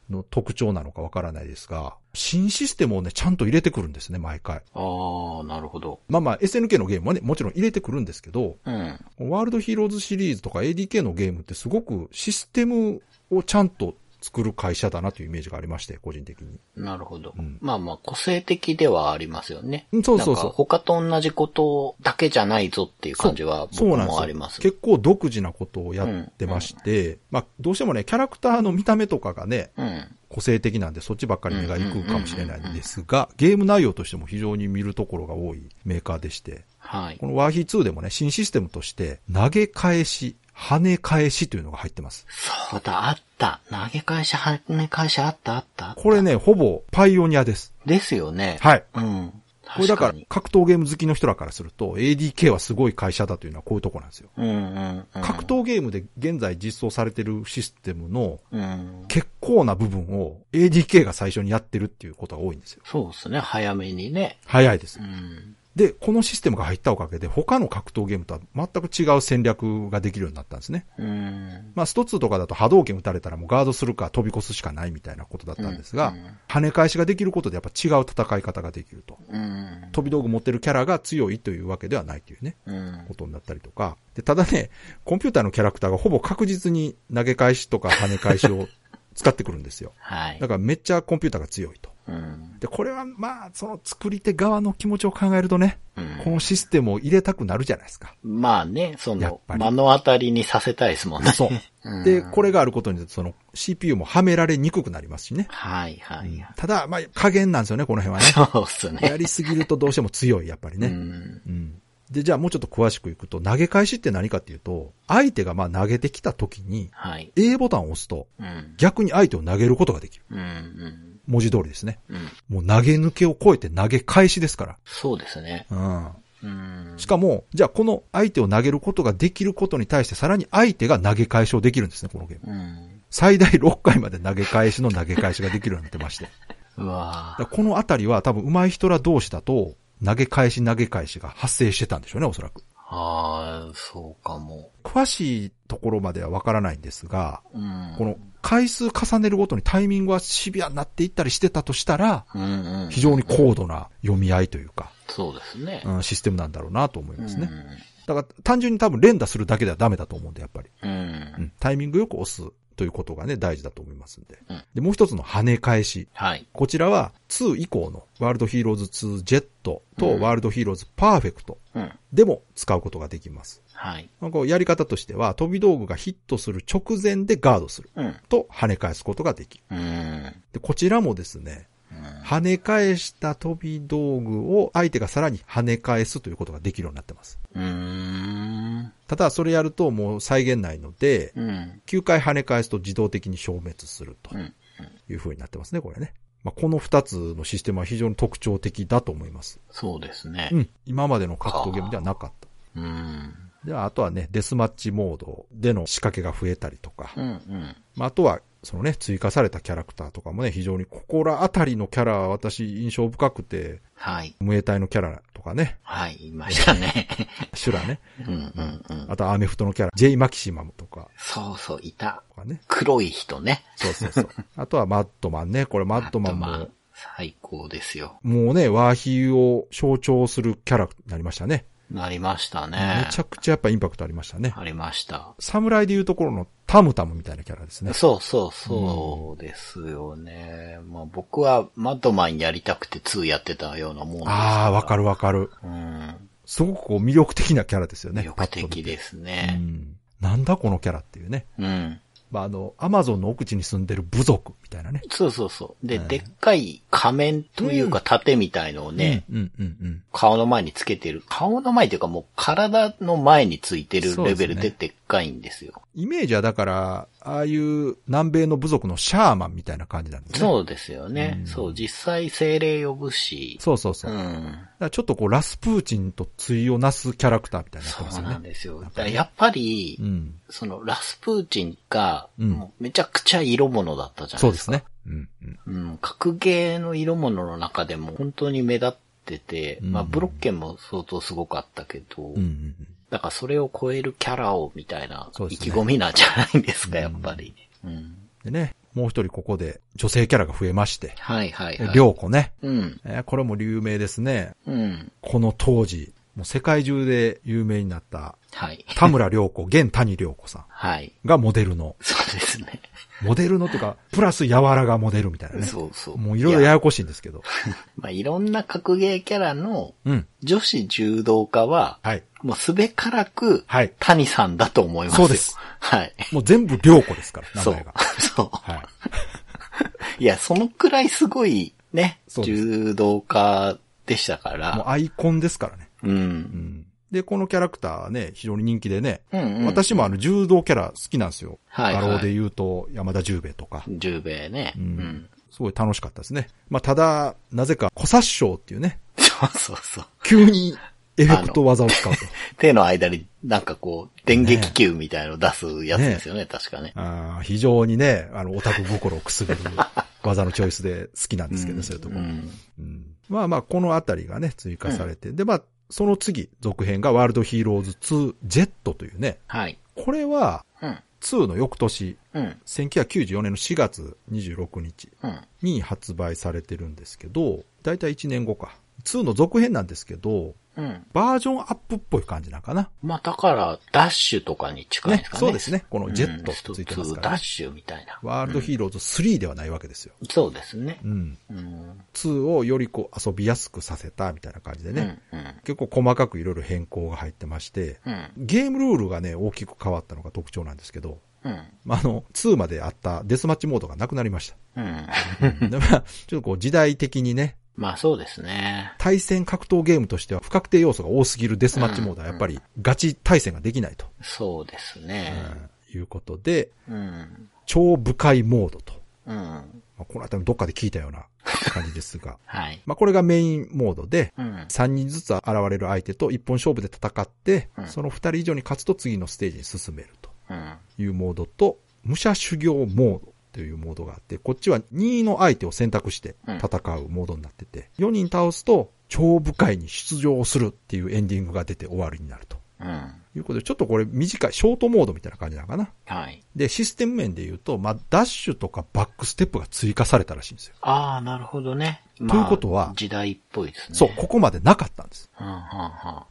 の特徴なのかわからないですが、新システムをね、ちゃんと入れてくるんですね、毎回。ああ、なるほど。まあまあ SNK のゲームはね、もちろん入れてくるんですけど、うん。ワールドヒーローズシリーズとか ADK のゲームってすごくシステムをちゃんと作る会社だなというイメージがありまして、個人的に。なるほど。うんまあまあ、個性的ではありますよね。うんそうそうそう他と同じことだけじゃないぞっていう感じは僕そうなんですよもあります。結構独自なことをやってまして、まあどうしてもね、キャラクターの見た目とかがね、うん。個性的なんでそっちばっかり目が行くかもしれないんですが、ゲーム内容としても非常に見るところが多いメーカーでして、はいこ。のワーヒー2でもね、新システムとして投げ返し、跳ね返しというのが入ってます。そうだ、あった。投げ返し、跳ね返しあった、あった。これね、ほぼパイオニアです。ですよね。はい。うん。これだから。格闘ゲーム好きの人らからすると ADK はすごい会社だというのはこういうとこなんですよ。うんうんうん。格闘ゲームで現在実装されてるシステムのうん。結構な部分を ADK が最初にやってるっていうことが多いんですよ。そうですね。早めにね。早いですう。ん。で、このシステムが入ったおかげで他の格闘ゲームとは全く違う戦略ができるようになったんですね。うん。まあ、スト2とかだと波動拳打たれたらもうガードするか飛び越すしかないみたいなことだったんですが、うん跳ね返しができることでやっぱ違う戦い方ができると。うん。飛び道具持ってるキャラが強いというわけではないというね。うん。ことになったりとか。で、ただね、コンピューターのキャラクターがほぼ確実に投げ返しとか跳ね返しを使ってくるんですよ。はいだ。からめっちゃコンピューターが強いと。うん。で、これはまあ、その作り手側の気持ちを考えるとね、うんこのシステムを入れたくなるじゃないですか。まあね、その、やっぱり目の当たりにさせたいですもんね。そう。うんで、これがあることによって、その CPU もはめられにくくなりますしね。はいはいはい。ただ、まあ、加減なんですよね、この辺はね。そうっすやね。りすぎるとどうしても強い、やっぱりね。うん。うん。で、じゃあもうちょっと詳しくいくと、投げ返しって何かっていうと、相手がまあ投げてきた時に、はい。A ボタンを押すと、うん。逆に相手を投げることができる。うん。うん。文字通りですね。うん。もう投げ抜けを超えて投げ返しですかそうですね。ら。うん。うん。しかも、じゃあこの相手を投げることができることに対してさらに相手が投げ返しをできるんですね、このゲーム。うん。最大6回まで投げ返しの投げ返しができるようになってまして。うわこのあたりは多分上手い人ら同士だと、投げ返し投げ返しが発生してたんでしょうね、おそらく。ああ、そうかも。詳しいところまではわからないんですが、うん。この回数重ねるごとにタイミングはシビアになっていったりしてたとしたら、うんうん。非常に高度な読み合いというか、そうですね。うん、システムなんだろうなと思いますね。うんだから単純に多分連打するだけではダメだと思うんで、やっぱり。うん。うん、タイミングよく押すということがね、大事だと思いますんで。うんで、もう一つの跳ね返し。はい。こちらは2以降のワールドヒーローズ2ジェットとうんワールドヒーローズパーフェクトうん。でも使うことができます。はい。こうやり方としては飛び道具がヒットする直前でガードするうん。と跳ね返すことができる。うん。で、こちらもですね、うん跳ね返した飛び道具を相手がさらに跳ね返すということができるようになってます。ただそれやるともう再現ないので、うん。9回跳ね返すと自動的に消滅するとうん。いう風になってますね、これね。まあ、この2つのシステムは非常に特徴的だと思います。そうですねう。ん。今までの格闘ゲームではなかった。うん。では、あとはね、デスマッチモードでの仕掛けが増えたりとか、うん。うん。まあ、あとはそのね、追加されたキャラクターとかもね、非常にここらあたりのキャラは私印象深くて、はい。ムエタイのキャラとかね、はい、いましたね。シュラね、うんうんうん。あとアメフトのキャラ、ジェイ・マキシマムとか、そうそう、いた。とかね。黒い人ね。そうそうそう。あとはマッドマンね、これマッドマンも最高ですよ。もうね、ワーヒーを象徴するキャラになりましたね。なりましたね。めちゃくちゃやっぱインパクトありましたね。ありました。侍でいうところのタムタムみたいなキャラですね。そうそうそうですよね。まあ僕はマッドマンやりたくて2やってたようなもんですからああ、わかる。るわかる。うん。すごくこう魅力的なキャラですよね。魅力的ですうね。ん。なんだこのキャラっていうね。うん。まあ、あの、アマゾンの奥地に住んでる部族みたいなね。そうそうそう。で、うんでっかい仮面というか盾みたいのをね。顔の前につけてる。顔の前というかもう体の前についてるレベルでででっかいんですよ。イメージはだから、ああいう南米の部族のシャーマンみたいな感じなんですね。そうですよね。うんそう、実際精霊呼ぶし。そうそうそう。うだかん。らちょっとこう、ラスプーチンと対をなすキャラクターみたいになってますそう。なんですよ。だやっぱり、うん。そのラスプーチンが、めちゃくちゃ色物だったじゃないでか。そうですすね。うん、うん。うん、格ゲーの色物の中でも本当に目立ってて、うんまあブロッケンも相当すごかったけど、うん、うん。だからそれを超えるキャラをみたいな意気込みなんじゃないですか、やっぱり。うん。でね、もう一人ここで女性キャラが増えまして、はいはいはい。りょうこね。うん。えーこれも有名ですね。うん。この当時、もう世界中で有名になったはい。田村良子、現谷良子さんはい。がモデルの、そうですね。モデルのっていうか、プラス柔らがモデルみたいなね。そうそう。もういろいろややこしいんですけど。まあいろんな格ゲーキャラのうん。女子柔道家は、はい。もうすべからく、はい。谷さんだと思いますよ。そうです。はい。もう全部良子ですから、名そう前が。。そう。はい。いや、そのくらいすごいね、柔道家でしたかもうら。アイコンですからね。う。うんん。で、このキャラクターはね、非常に人気でね、うん、うん。私もあの柔道キャラ好きなんですよ。はいはい画廊で言うと山田十兵衛とか。十兵衛ね。ううんん。すごい楽しかったですね。まあ、ただ、なぜか、小殺傷っていうね、そうそうそう。急にエフェクト技を使うと。手の間になんかこう、電撃球みたいの出すやつですよね、確かね。あー非常にね、あの、オタク心をくすぐる技のチョイスで好きなんですけど、そういうところ。ん。うんまあまあ、このあたりがね、追加されて、で、まあ、その次、続編がワールドヒーローズ2ジェットというね、はい。これはうん。2の翌年、うん。1994年の4月26日うん。に発売されてるんですけど、だいたい1年後か。2の続編なんですけど、うん。バージョンアップっぽい感じなんかな。まあだから、ダッシュとかに近いですかね。そうですね。このジェットうんついてますから、ダッシュみたいな。ワールドヒーローズ3ではないわけですよ。そうですねう。ん。うん。2をよりこう遊びやすくさせたみたいな感じでね。うん。結構細かくいろいろ変更が入ってまして、うん。ゲームルールがね、大きく変わったのが特徴なんですけど、うん。まあ、あの、2まであったデスマッチモードがなくなりました。うん。でまあ、ちょっとこう時代的にね、まあそうですね。対戦格闘ゲームとしては不確定要素が多すぎるデスマッチモードはやっぱりガチ対戦ができないと、そうですね。うんいうことで、うん。超深いモードと。うん。まあ、このあたりもどっかで聞いたような感じですが。はい。まあ、これがメインモードで、うん。3人ずつ現れる相手と一本勝負で戦って、うんその2人以上に勝つと次のステージに進めるとうん。いうモードと、武者修行モードというモードがあって、こっちは2の相手を選択して戦うモードになってて、4人倒すと超部会に出場するっていうエンディングが出て終わりになるとうん。いうことで、ちょっとこれ短い、ショートモードみたいな感じなのかな。はい。で、システム面で言うと、まあ、ダッシュとかバックステップが追加されたらしいんですよ。ああ、なるほどね。ということは時代っぽいですね。そう、ここまでなかったんです。うん、うん、うん。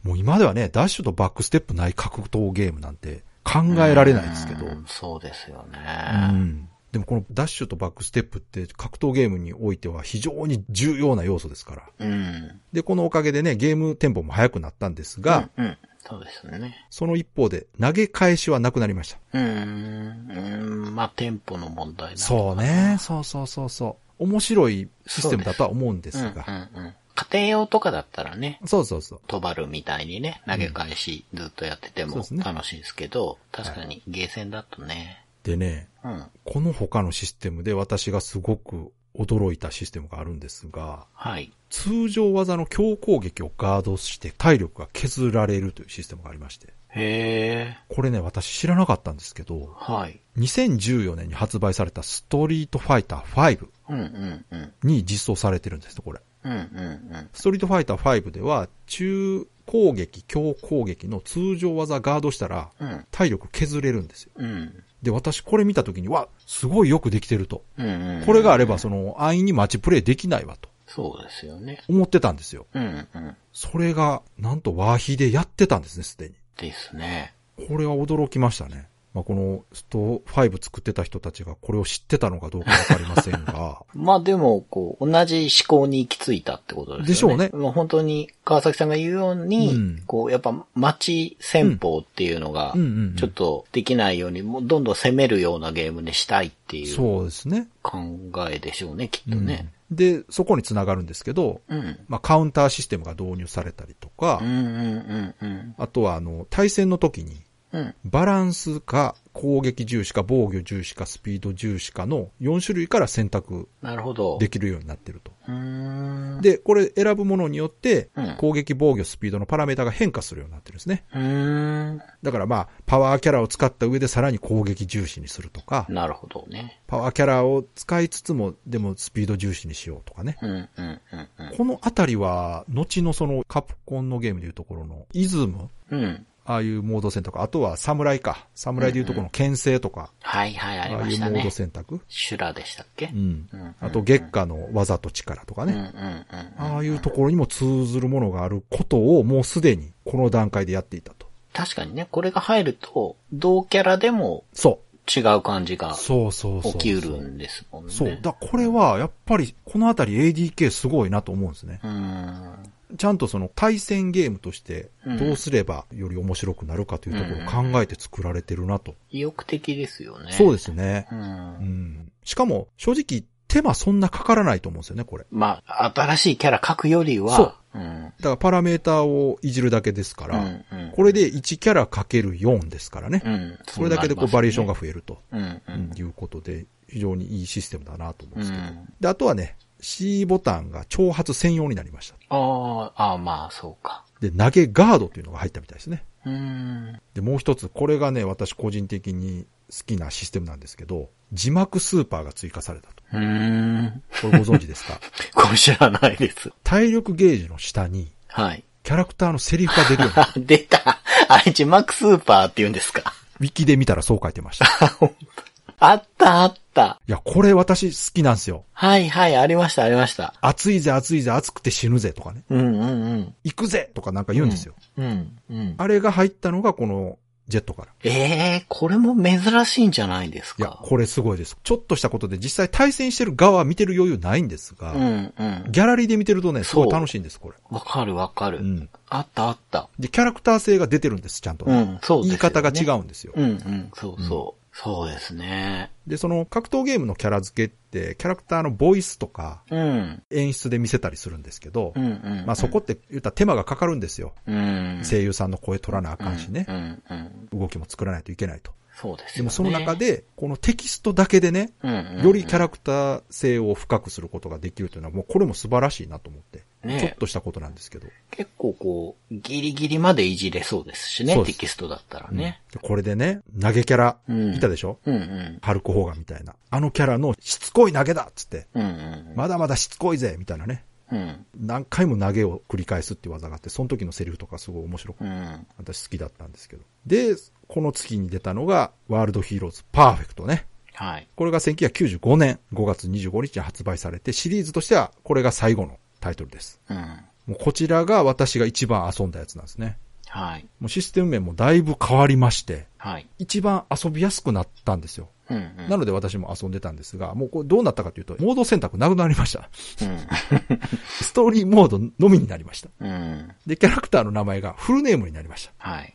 もう今ではね、ダッシュとバックステップない格闘ゲームなんて考えられないですけど、うんそうですようね。んでもこのダッシュとバックステップって格闘ゲームにおいては非常に重要な要素ですから。うん。で、このおかげでね、ゲームテンポも速くなったんですが、うん、うん。そうですね。その一方で投げ返しはなくなりました。うーん。まあ、テンポの問題なそうね。そうそうそうそう。面白いシステムだとは思うんですうん、が。うん、うん。家庭用とかだったらね、そうそうそう。トバルみたいにね、投げ返しずっとやってても楽しいですけど、確かにゲーセンだとね、でね、うん。この他のシステムで私がすごく驚いたシステムがあるんですが、はい。通常技の強攻撃をガードして体力が削られるというシステムがありまして。へえ。これね、私知らなかったんですけど、はい。2014年に発売されたストリートファイター5うんうんうん。に実装されてるんですね、これ。うんうんうん。ストリートファイター5では、中攻撃、強攻撃の通常技ガードしたら、うん。体力削れるんですよ。うん。で、私これ見た時に、わ、すごいよくできてると。うんうん。これがあれば、その、安易にマッチプレイできないわとそうですよね。思ってたんですよ。うんうん。それが、なんとワーヒでやってたんですね、すでに。ですね。これは驚きましたね。まあ、このスト5作ってた人たちがこれを知ってたのかどうかわかりませんが、まあでも、こう、同じ思考に行き着いたってことですよね。でしょうねもう本当に、川崎さんが言うように、うんこう、やっぱ、街戦法っていうのがちょっとできないように、もうどんどん攻めるようなゲームにしたいっていうそうですね。考えでしょうね、きっとね。うんで、そこにつながるんですけど、うん。まあ、カウンターシステムが導入されたりとか、うんうんうんうん。あとは、あの、対戦の時に、うん。バランスか攻撃重視か防御重視かスピード重視かの4種類から選択。できるようになってると。で、これ選ぶものによってうん、攻撃防御スピードのパラメータが変化するようになってるんですね。だからまあ、パワーキャラを使った上でさらに攻撃重視にするとか、なるほどね。パワーキャラを使いつつも、でもスピード重視にしようとかね。このあたりは、後のそのカプコンのゲームでいうところのイズムうん。ああいうモード選択。あとは侍か。侍でいうところの牽制とか、はいはい、ありあましたねあいうモード。選択。修羅でしたっけ？うんうんうん。あと月下の技と力とかうんうんね。うん。ああいうところにも通ずるものがあることをもうすでにこの段階でやっていたと。確かにね、これが入ると、同キャラでもそ違う感じがう。そうそうそう。起きうるんですもんね。そう。だこれは、やっぱり、このあたり ADK すごいなと思うんですね。うーん。ちゃんとその対戦ゲームとしてうん、どうすればより面白くなるかというところを考えて作られてるなと。意欲的ですよね。そうですね。う。うんん。しかも、正直、手間そんなかからないと思うんですよね、これ。まあ、新しいキャラ描くよりは、そううん。だからパラメーターをいじるだけですから、うんうんこれで1キャラかける4ですからね。うん。それだけでこうバリエーションが増えると、うんいうことで、非常にいいシステムだなと思うんうですけど。ん。で、あとはね、C ボタンが挑発専用になりました。ああ、まあ、そうか。で、投げガードっていうのが入ったみたいですね。うーん。で、もう一つ、これがね、私個人的に好きなシステムなんですけど、字幕スーパーが追加されたと。うーん。これご存知ですか？これ知らないです。体力ゲージの下に、はい。キャラクターのセリフが出るようになる。あ、出た。あれ、字幕スーパーって言うんですか？ウィキで見たらそう書いてました。あったあった。いや、これ私好きなんですよ。はいはい、ありましたありました。暑いぜ暑いぜ暑くて死ぬぜとかね。うんうんうん。行くぜとかなんか言うんですよ。うんうん。あれが入ったのがこのジェットから。ええこれも珍しいんじゃないですいや、か。これすごいです。ちょっとしたことで実際対戦してる側は見てる余裕ないんですが、うんうん。ギャラリーで見てるとね、すごい楽しいんです、これ。わかるわかる。うん。あったあった。で、キャラクター性が出てるんです、ちゃんとね、うん、そうですよね。言い方が違うんですよ。うんうん、そうそう。そうですね。で、その格闘ゲームのキャラ付けって、キャラクターのボイスとかうん。演出で見せたりするんですけど、うんうん。まあそこって言ったら手間がかかるんですよ。うん。声優さんの声取らなあかんしねう。んうん。動きも作らないといけないと。そうですよね。でもその中、で、このテキストだけでね、うんうん、よりキャラクター性を深くすることができるというのは、もうこれも素晴らしいなと思って。ねちょっとしたことなんですけど。結構こう、ギリギリまでいじれそうですしねテキストだったらね。でこれでね、投げキャラ、うんいたでしょ、うんうん。ハルク・ホーガンみたいな。あのキャラのしつこい投げだっつって、うんうん。まだまだしつこいぜみたいなね。うん。何回も投げを繰り返すっていう技があって、その時のセリフとかすごい面白く、うん。私好きだったんですけど。で、この月に出たのが、ワールドヒーローズパーフェクトね。はい。これが1995年5月25日に発売されて、シリーズとしてはこれが最後のタイトルです。うん。もうこちらが私が一番遊んだやつなんですね。はい。もうシステム面もだいぶ変わりまして、はい。一番遊びやすくなったんですよ。うんうん。なので私も遊んでたんですが、もうこれどうなったかというと、モード選択なくなりました。ストーリーモードのみになりました。うん。うん。で、キャラクターの名前がフルネームになりました。はい。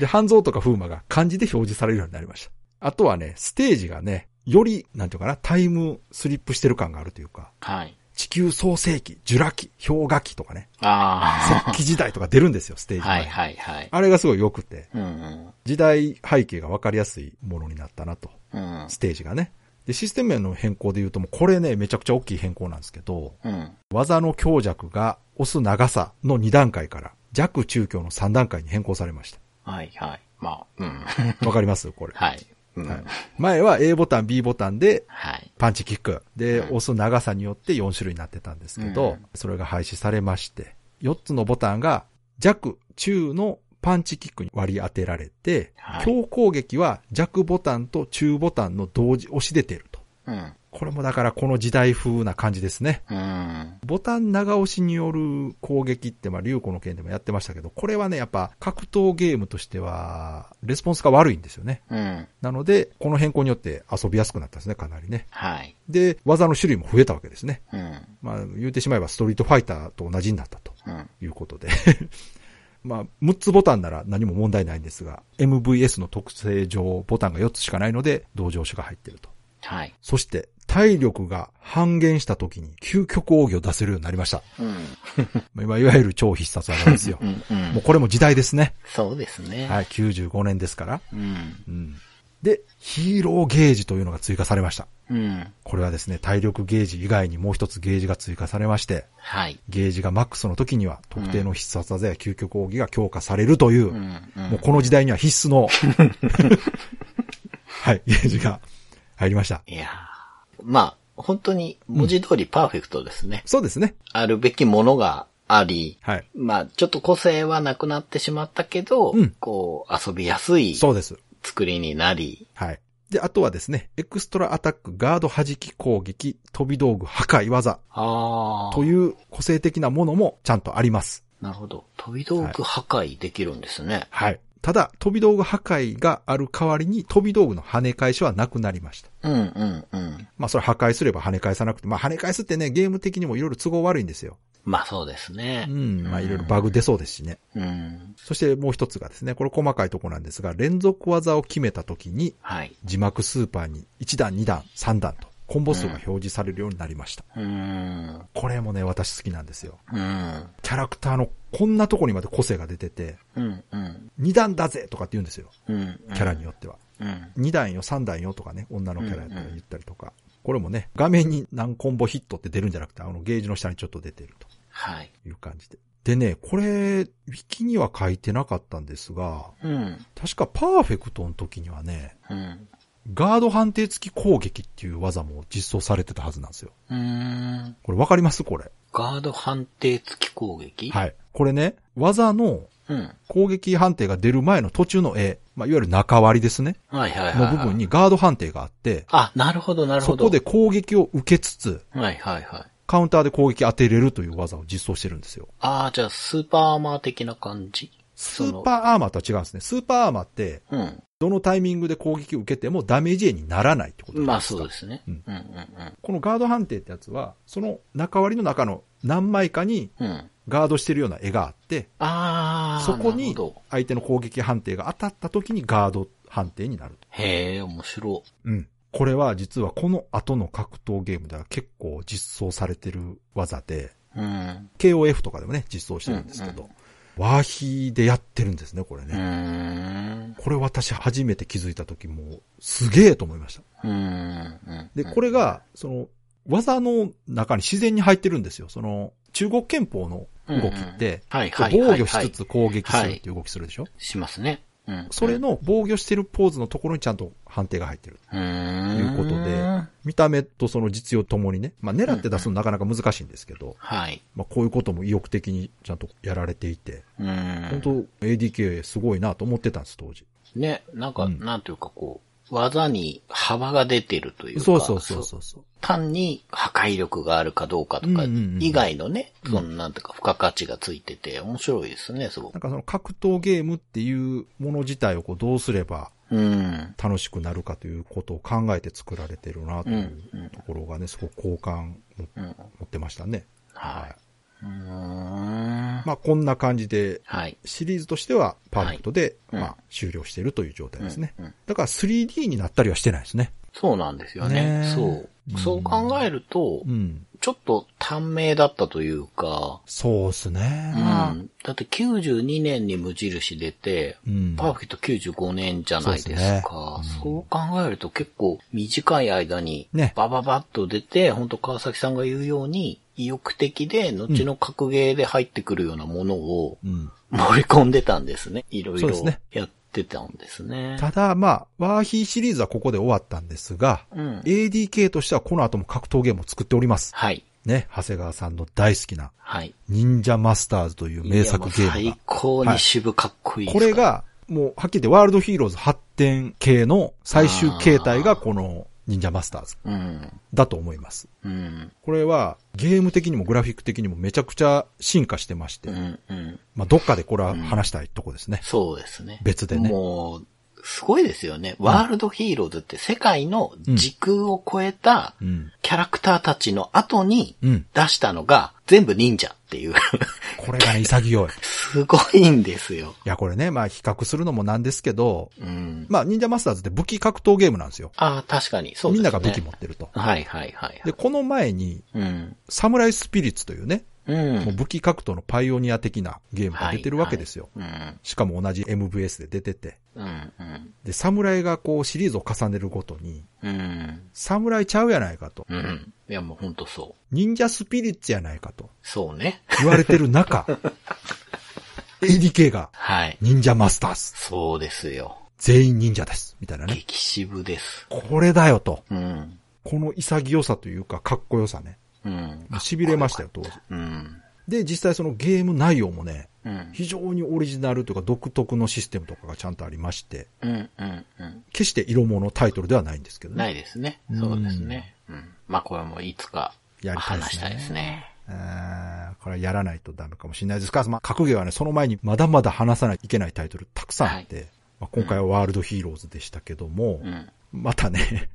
で、半蔵とか風魔が漢字で表示されるようになりました。あとはね、ステージがね、より、なんていうかな、タイムスリップしてる感があるというか、はい。地球創世紀、ジュラ紀、氷河期とかね、あ石器時代とか出るんですよ、ステーあ。ジはいはいはい。あれがすごい良くて、うんうん。時代背景がわかりやすいものになったなと、うん。ステージがね。で、システム面の変更で言うともうこれね、めちゃくちゃ大きい変更なんですけど、うん。技の強弱が押す長さの2段階から弱中強の3段階に変更されました。はいはい。まあ、うん。わかります？これ。はい。前は A ボタン、B ボタンではい。パンチキック。で、うん押す長さによって4種類になってたんですけど、うんそれが廃止されまして、4つのボタンが弱、中のパンチキックに割り当てられて、はい強攻撃は弱ボタンと中ボタンの同時押しで出ると。うん。これもだからこの時代風な感じですね。うん。ボタン長押しによる攻撃って、まあ、竜子の剣でもやってましたけど、これはね、やっぱ格闘ゲームとしては、レスポンスが悪いんですよね。うん。なので、この変更によって遊びやすくなったんですね、かなりね。はい。で、技の種類も増えたわけですね。うん。まあ、言うてしまえばストリートファイターと同じになったとうん。いうことで。まあ、6つボタンなら何も問題ないんですが、MVS の特性上、ボタンが4つしかないので、同情種が入ってると。はい。そして、体力が半減した時に究極奥義を出せるようになりました。うん。いわゆる超必殺技ですよう。ん。うんもうこれも時代ですね。そうですね。はい、95年ですから。うん。うん。で、ヒーローゲージというのが追加されました。うん。これはですね、体力ゲージ以外にもう一つゲージが追加されまして、はい。ゲージがマックスの時には特定の必殺技や究極奥義が強化されるという、うん。うんもうこの時代には必須の、はい、ゲージが入りました。いやーまあ、本当に文字通りパーフェクトですね。そうですね。あるべきものがあり、はい。まあ、ちょっと個性はなくなってしまったけど、うんこう、遊びやすいそうです。作りになり、はい。で、あとはですね、エクストラアタック、ガード弾き攻撃、飛び道具破壊技ああ。という個性的なものもちゃんとあります。なるほど。飛び道具破壊できるんですね。はい。ただ、飛び道具破壊がある代わりに飛び道具の跳ね返しはなくなりました。うんうんうん。まあそれ破壊すれば跳ね返さなくて、まあ跳ね返すってね、ゲーム的にもいろいろ都合悪いんですよ。まあそうですね。うん。まあいろいろバグ出そうですしね。うん。そしてもう一つがですね、これ細かいところなんですが、連続技を決めた時にはい。字幕スーパーに1段、2段、3段とコンボ数が表示されるようになりました。うーん。これもね、私好きなんですよ。うん。キャラクターのこんなとこにまで個性が出てて、うん。うん。2段だぜとかって言うんですよ。うん。キャラによっては。うん。2段よ、3段よとかね、女のキャラやったら言ったりとか。これもね、画面に何コンボヒットって出るんじゃなくて、あのゲージの下にちょっと出てるはい。という感じで。でね、これ、ウィキには書いてなかったんですが、うん。確かパーフェクトの時にはね、うん。ガード判定付き攻撃っていう技も実装されてたはずなんですよ。うーん。これわかります？これ。ガード判定付き攻撃？はい。これね、技のうん。攻撃判定が出る前の途中の絵、まあ、いわゆる中割りですね。はいはいはいはい。の部分にガード判定があって、あ、なるほどなるほど。そこで。攻撃を受けつつ、はいはいはい。カウンターで攻撃当てれるという技を実装してるんですよ。ああ、じゃあスーパーアーマー的な感じ？スーパーアーマーとは違うんですね。スーパーアーマーって、ーうん。どのタイミングで攻撃を受けてもダメージ A にならないってことまあですか？そうですね。ううんんうんこのガード判定ってやつは、その中割りの中の何枚かにうん。うん。ガードしてるような絵があって、ああ。そこに相手の攻撃判定が当たった時にガード判定になると。へえ、面白うん。これは実はこの後の格闘ゲームでは結構実装されてる技で、い。うん。KOF とかでもね、実装してるんですけど、ワーヒーでやってるんですね、これうね。これ私初めて気づいた時もう、すげえと思いました。で、これが、その、技の中に自然に入ってるんですよ。その、中国憲法の動きって、防御しつつ攻撃するっていう動きするでしょ、しますね。うん。それの防御してるポーズのところにちゃんと判定が入ってる。うーん。いうことで見た目とその実用ともにね、まあ狙って出すのなかなか難しいんですけど、はい。まあこういうことも意欲的にちゃんとやられていて、うん。本当 ADK すごいなと思ってたんです、当時。ね、なんか、うんなんていうかこう、技に幅が出てるというか。そうそうそうそうそう。単に破壊力があるかどうかとか、うんうんうん以外のね、そのなんていうか付加価値がついてて面白いですね、すごく。なんかその格闘ゲームっていうもの自体をこうどうすればうん。楽しくなるかということを考えて作られてるなというところがね、すごく好感。持ってましたね。はい。まあこんな感じで、はい。シリーズとしてはパーフェクトで、うんまあ終了しているという状態ですね。だから 3D になったりはしてないですね。そうなんですよね。ねそうう。んそう考えると、うん。ちょっと短命だったというか、そうですね。うまあん。だって92年に無印出て、うんパーフェクト95年じゃないですそうねか。そう考えると結構短い間にね、バババッと出て、本当川崎さんが言うように、意欲的で、後の格ゲーで入ってくるようなものをうん。盛り込んでたんですね。いろいろやってたんですね。ただ、まあ、ワーヒーシリーズはここで終わったんですが、うん。ADK としてはこの後も格闘ゲームを作っております。はい。ね、長谷川さんの大好きな、はい。忍者マスターズという名作ゲーム最。高に渋かっこいいですこれ、が、もう、はっきり言ってワールドヒーローズ発展系の最終形態がこの忍者マスターズうん。だと思います。うん。これはゲーム的にもグラフィック的にもめちゃくちゃ進化してまして、うん。うん。まあどっかでこれは話したいとこですね。そうですね。別でねもう、すごいですよね。ワールドヒーローズって世界の時空を超えたうん。キャラクターたちの後にうん。出したのが全部忍者っていう。これがね、潔い。いすごいんですよ。や、これね、まあ比較するのもなんですけど、うん。まあ忍者マスターズって武器格闘ゲームなんですよ。ああ、確かに。そうですね。みんなが武器持ってると。はいはいはい。で、この前に、うん。サムライスピリッツというね、う。もうん武器格闘のパイオニア的なゲームが出てるわけですよ。うん。しかも同じ MVS で出てて。うん。うん。で、侍がこうシリーズを重ねるごとに、うん。侍ちゃうやないかと。うん。いやもうほんとそう。忍者スピリッツやないかとそうね。言われてる中、ADK がはい。忍者マスターズ。そうですよ。全員忍者です。みたいなね。激渋です。これだよと。うん。この潔さというか、かっこよさね。うん。痺れましたよ、当時。うん。で、実際そのゲーム内容もね、うん。非常にオリジナルというか独特のシステムとかがちゃんとありまして、うん。うん。うん。決して色物タイトルではないんですけどね。ないですね。そうですね。うん。まあこれもいつかやりたいですね話したいですね。あーこれはやらないとダメかもしれないですが、まあ、格ゲーはね、その前にまだまだ話さないといけないタイトルたくさんあって、まあ、今回はワールドヒーローズでしたけども、うん。またね、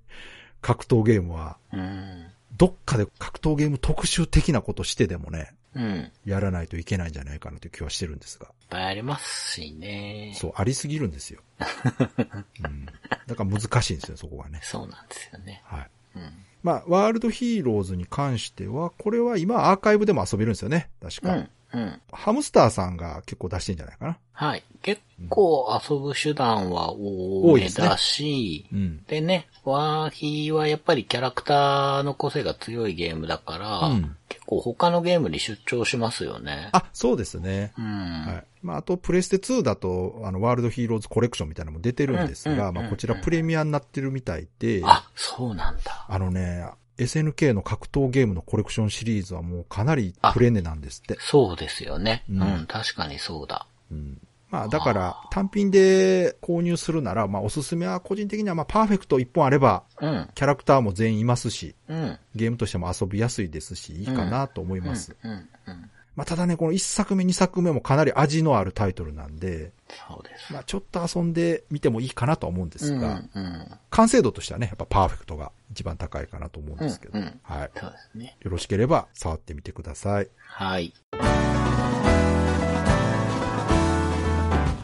格闘ゲームは、うん。どっかで格闘ゲーム特集的なことしてでもね、うん。いっやらないといけないんじゃないかなという気はしてるんですが、ぱいありますしね。そう、ありすぎるんですよ。うん、だから難しいんですよ、そこがね。そうなんですよね。はい。うん。まあ、ワールドヒーローズに関しては、これは今アーカイブでも遊べるんですよね、確か。うん。うん。ハムスターさんが結構出してんじゃないかな。はい。結構遊ぶ手段は多いですねだし、うん。でね、ワーヒーはやっぱりキャラクターの個性が強いゲームだから、うん結構他のゲームに出張しますよね。あ、そうですね。うん。はい。まあ、あと、プレステ2だと、あの、ワールドヒーローズコレクションみたいなのも出てるんですが、まあ、こちらプレミアになってるみたいで、あ、そうなんだ。あのね、SNK の格闘ゲームのコレクションシリーズはもうかなりプレネなんですって。そうですよね。ううんん、確かにそうだ。うん。まあ、だから、単品で購入するなら、まあ、おすすめは個人的には、まあ、パーフェクト1本あれば、うん、キャラクターも全員いますし、うん。ゲームとしても遊びやすいですし、いいかなと思います。うん、うん、うん。まあ、ただね、この1作目、2作目もかなり味のあるタイトルなんで、そうです。まあ、ちょっと遊んでみてもいいかなとは思うんですが、うん、うん。完成度としてはね、やっぱパーフェクトが一番高いかなと思うんですけど、うんうんはい。そうですね。よろしければ触ってみてください。はい。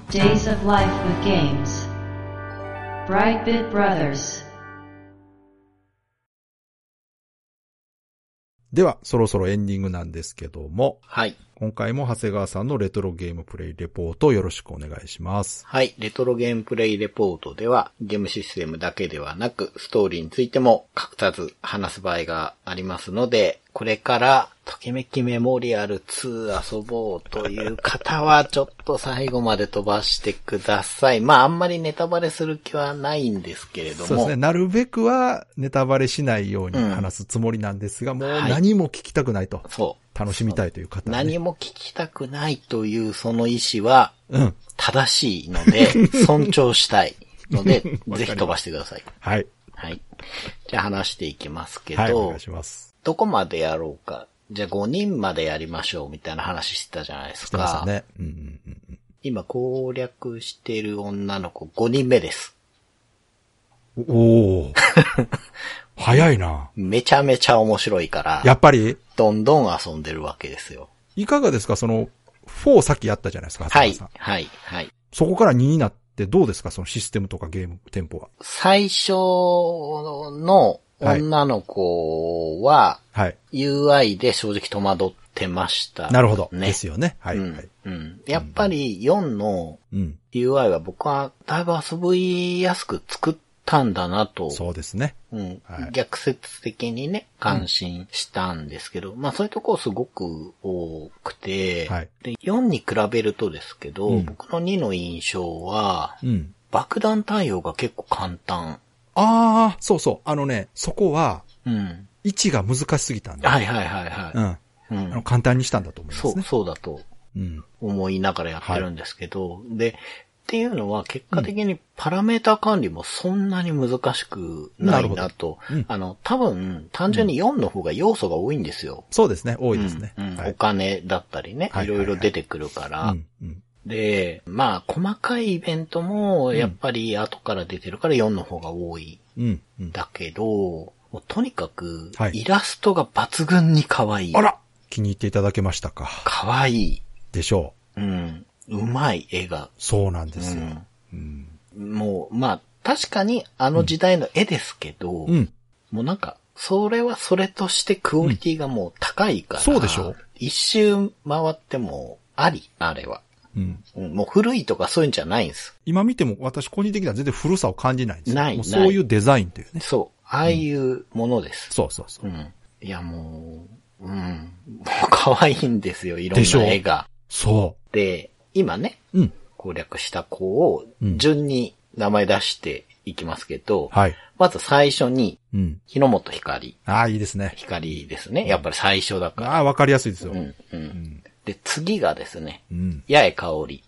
Days of Life with Games. Brightbit Brothers. では、そろそろエンディングなんですけども、はい。今回も長谷川さんのレトロゲームプレイレポートをよろしくお願いします。はい。レトロゲームプレイレポートでは、ゲームシステムだけではなく、ストーリーについても隠さず話す場合がありますので、これから、ときめきメモリアル2遊ぼうという方は、ちょっと最後まで飛ばしてください。まあ、あんまりネタバレする気はないんですけれども。そうですね。なるべくはネタバレしないように話すつもりなんですが、もうはい何も聞きたくないと。そう。楽しみたいという方は、ね。何も聞きたくないというその意思はうん。正しいので、尊重したいので、ぜひ飛ばしてください。はい。はい。じゃあ話していきますけど、はい、お願いします。どこまでやろうか。じゃあ5人までやりましょうみたいな話してたじゃないですしてまし。ね。うんうんうんうん。今攻略してる女の子5人目です。おおー 早いな。めちゃめちゃ面白いから、やっぱり、どんどん遊んでるわけですよ。いかがですか？その、4さっきやったじゃないですか、はいはい、はい。そこから2になってどうですか？そのシステムとかゲーム、テンポは。最初の女の子は、はい。UI で正直戸惑ってました、なるほど。ね。ですよね。はい。うんはい。うん。やっぱり4のうん。UI は僕はだいぶ遊びやすく作ったんだなと。そうですね。うんはい逆説的にね、感心したんですけど、まあそういうとこすごく多くて、はいで4に比べるとですけど、うん僕の2の印象は、うん。爆弾対応が結構簡単。ああ、そうそう。あのね、そこは、うん。位置が難しすぎたんだ。はいはいはいはい。うん。あうんの、簡単にしたんだと思いまそう、すね。そうだとうん。思いながらやってるんですけど、で、っていうのは結果的にパラメータ管理もそんなに難しくないなと。うんあの、多分、単純に4の方が要素が多いんですよ。そうですね。多いですね。うんうんおはい。金だったりね、はいいろいろ出てくるから。うん。うん。で、まあ、細かいイベントも、やっぱり後から出てるから4の方が多い。うん。うん。だけど、もうとにかくは、いイラストが抜群に可愛い。あら気に入っていただけましたか。可愛い。でしょう。うん。うまい絵が。そうなんですよ。うんうん。もう、まあ、確かにあの時代の絵ですけど、うん。もうなんか、それはそれとしてクオリティがもう高いから。そうでしょ一周回ってもあり、あれは。うん。うんもう古いとかそういうんじゃないんです。今見ても私個人的には全然古さを感じないんですよ。ないそういうデザインというね。そう。ああいうものです。そうそうそうう。ん。いやもう、うん。もう可愛いんですよ、いろんな絵が。そで、今ね、う。うん。攻略した子をうん順に名前出していきますけど、はい。まず最初に、うん。日の本光。ああ、いいですね。光ですね。やっぱり最初だから。ああ、わかりやすいですよ。うん、う。うんん。で、次がですね、うん。八重香織。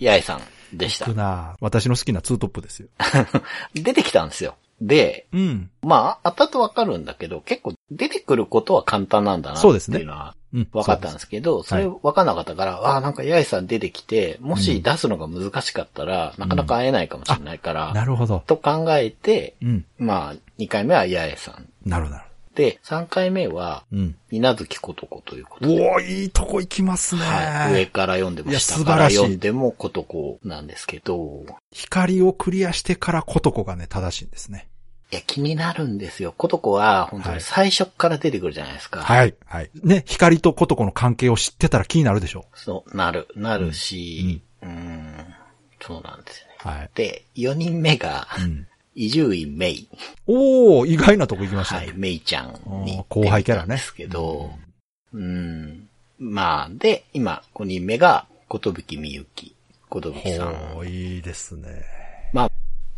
八重さんでしたく。な私の好きなツートップですよ。出てきたんですよ。で、うん。まあ、後々わかるんだけど、結構出てくることは簡単なんだなってそうですねいうのはうん。分かったんですけど、それ分かんなかったから、ああ、なんか八重さん出てきて、もし出すのが難しかったら、なかなか会えないかもしれないから、なるほど。と考えて、うん。まあ、2回目は八重さん。なるほど。で、3回目は、どうん。稲月ことこということで。おー、いいとこ行きますね。はい。上から読んでも下から読んでもことこなんですけど、光をクリアしてからコトコがね、正しいんですね。いや、気になるんですよ。ことこは、本当はいに最初から出てくるじゃないですか。はい。はい。ね、光とコトコの関係を知ってたら気になるでしょそう、なる、なるし、うん、そうなんですよね。う。はい。で、4人目が、うん。伊集院メイ。おー、意外なとこ行きましたね。はい、メイちゃんに後輩キャラねですけど、うん。まあ、で、今、5人目が、ことぶきみゆき。ことぶきさん。おー、いいですね。まあ、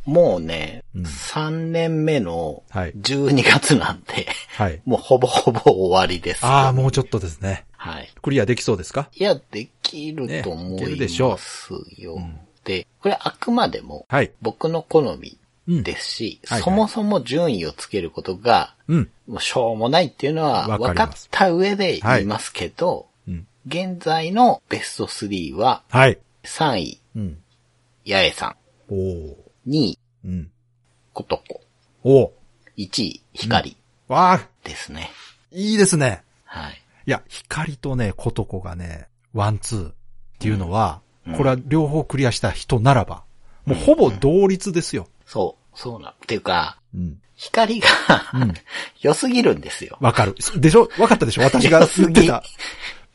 もうね、うん3年目のはい12月なんで、はい。もうほぼほぼ終わりです。あー、もうちょっとですね。はい。クリアできそうですか？いや、できると思ねいけるいでしょうますよ。で、これあくまでもはい。僕の好みうん。ですし、はいはいそもそも順位をつけることが、うん。もうしょうもないっていうのは分かった上で言いますけど、うん。現在のベスト3は、はい。3位、うん。八重さ。ん、2位、うん。ことこ、おー。1位、光わー、ですね。いいですね。はい。いや、光とね、コトコがね、ワン、ツーっていうのは、うんこれは両方クリアした人ならば、もうほぼ同率ですよ。そう、そうな。っていうか、うん。光が、うん 良すぎるんですよ。わかる。でしょ？わかったでしょ？私が良すぎ言ってた。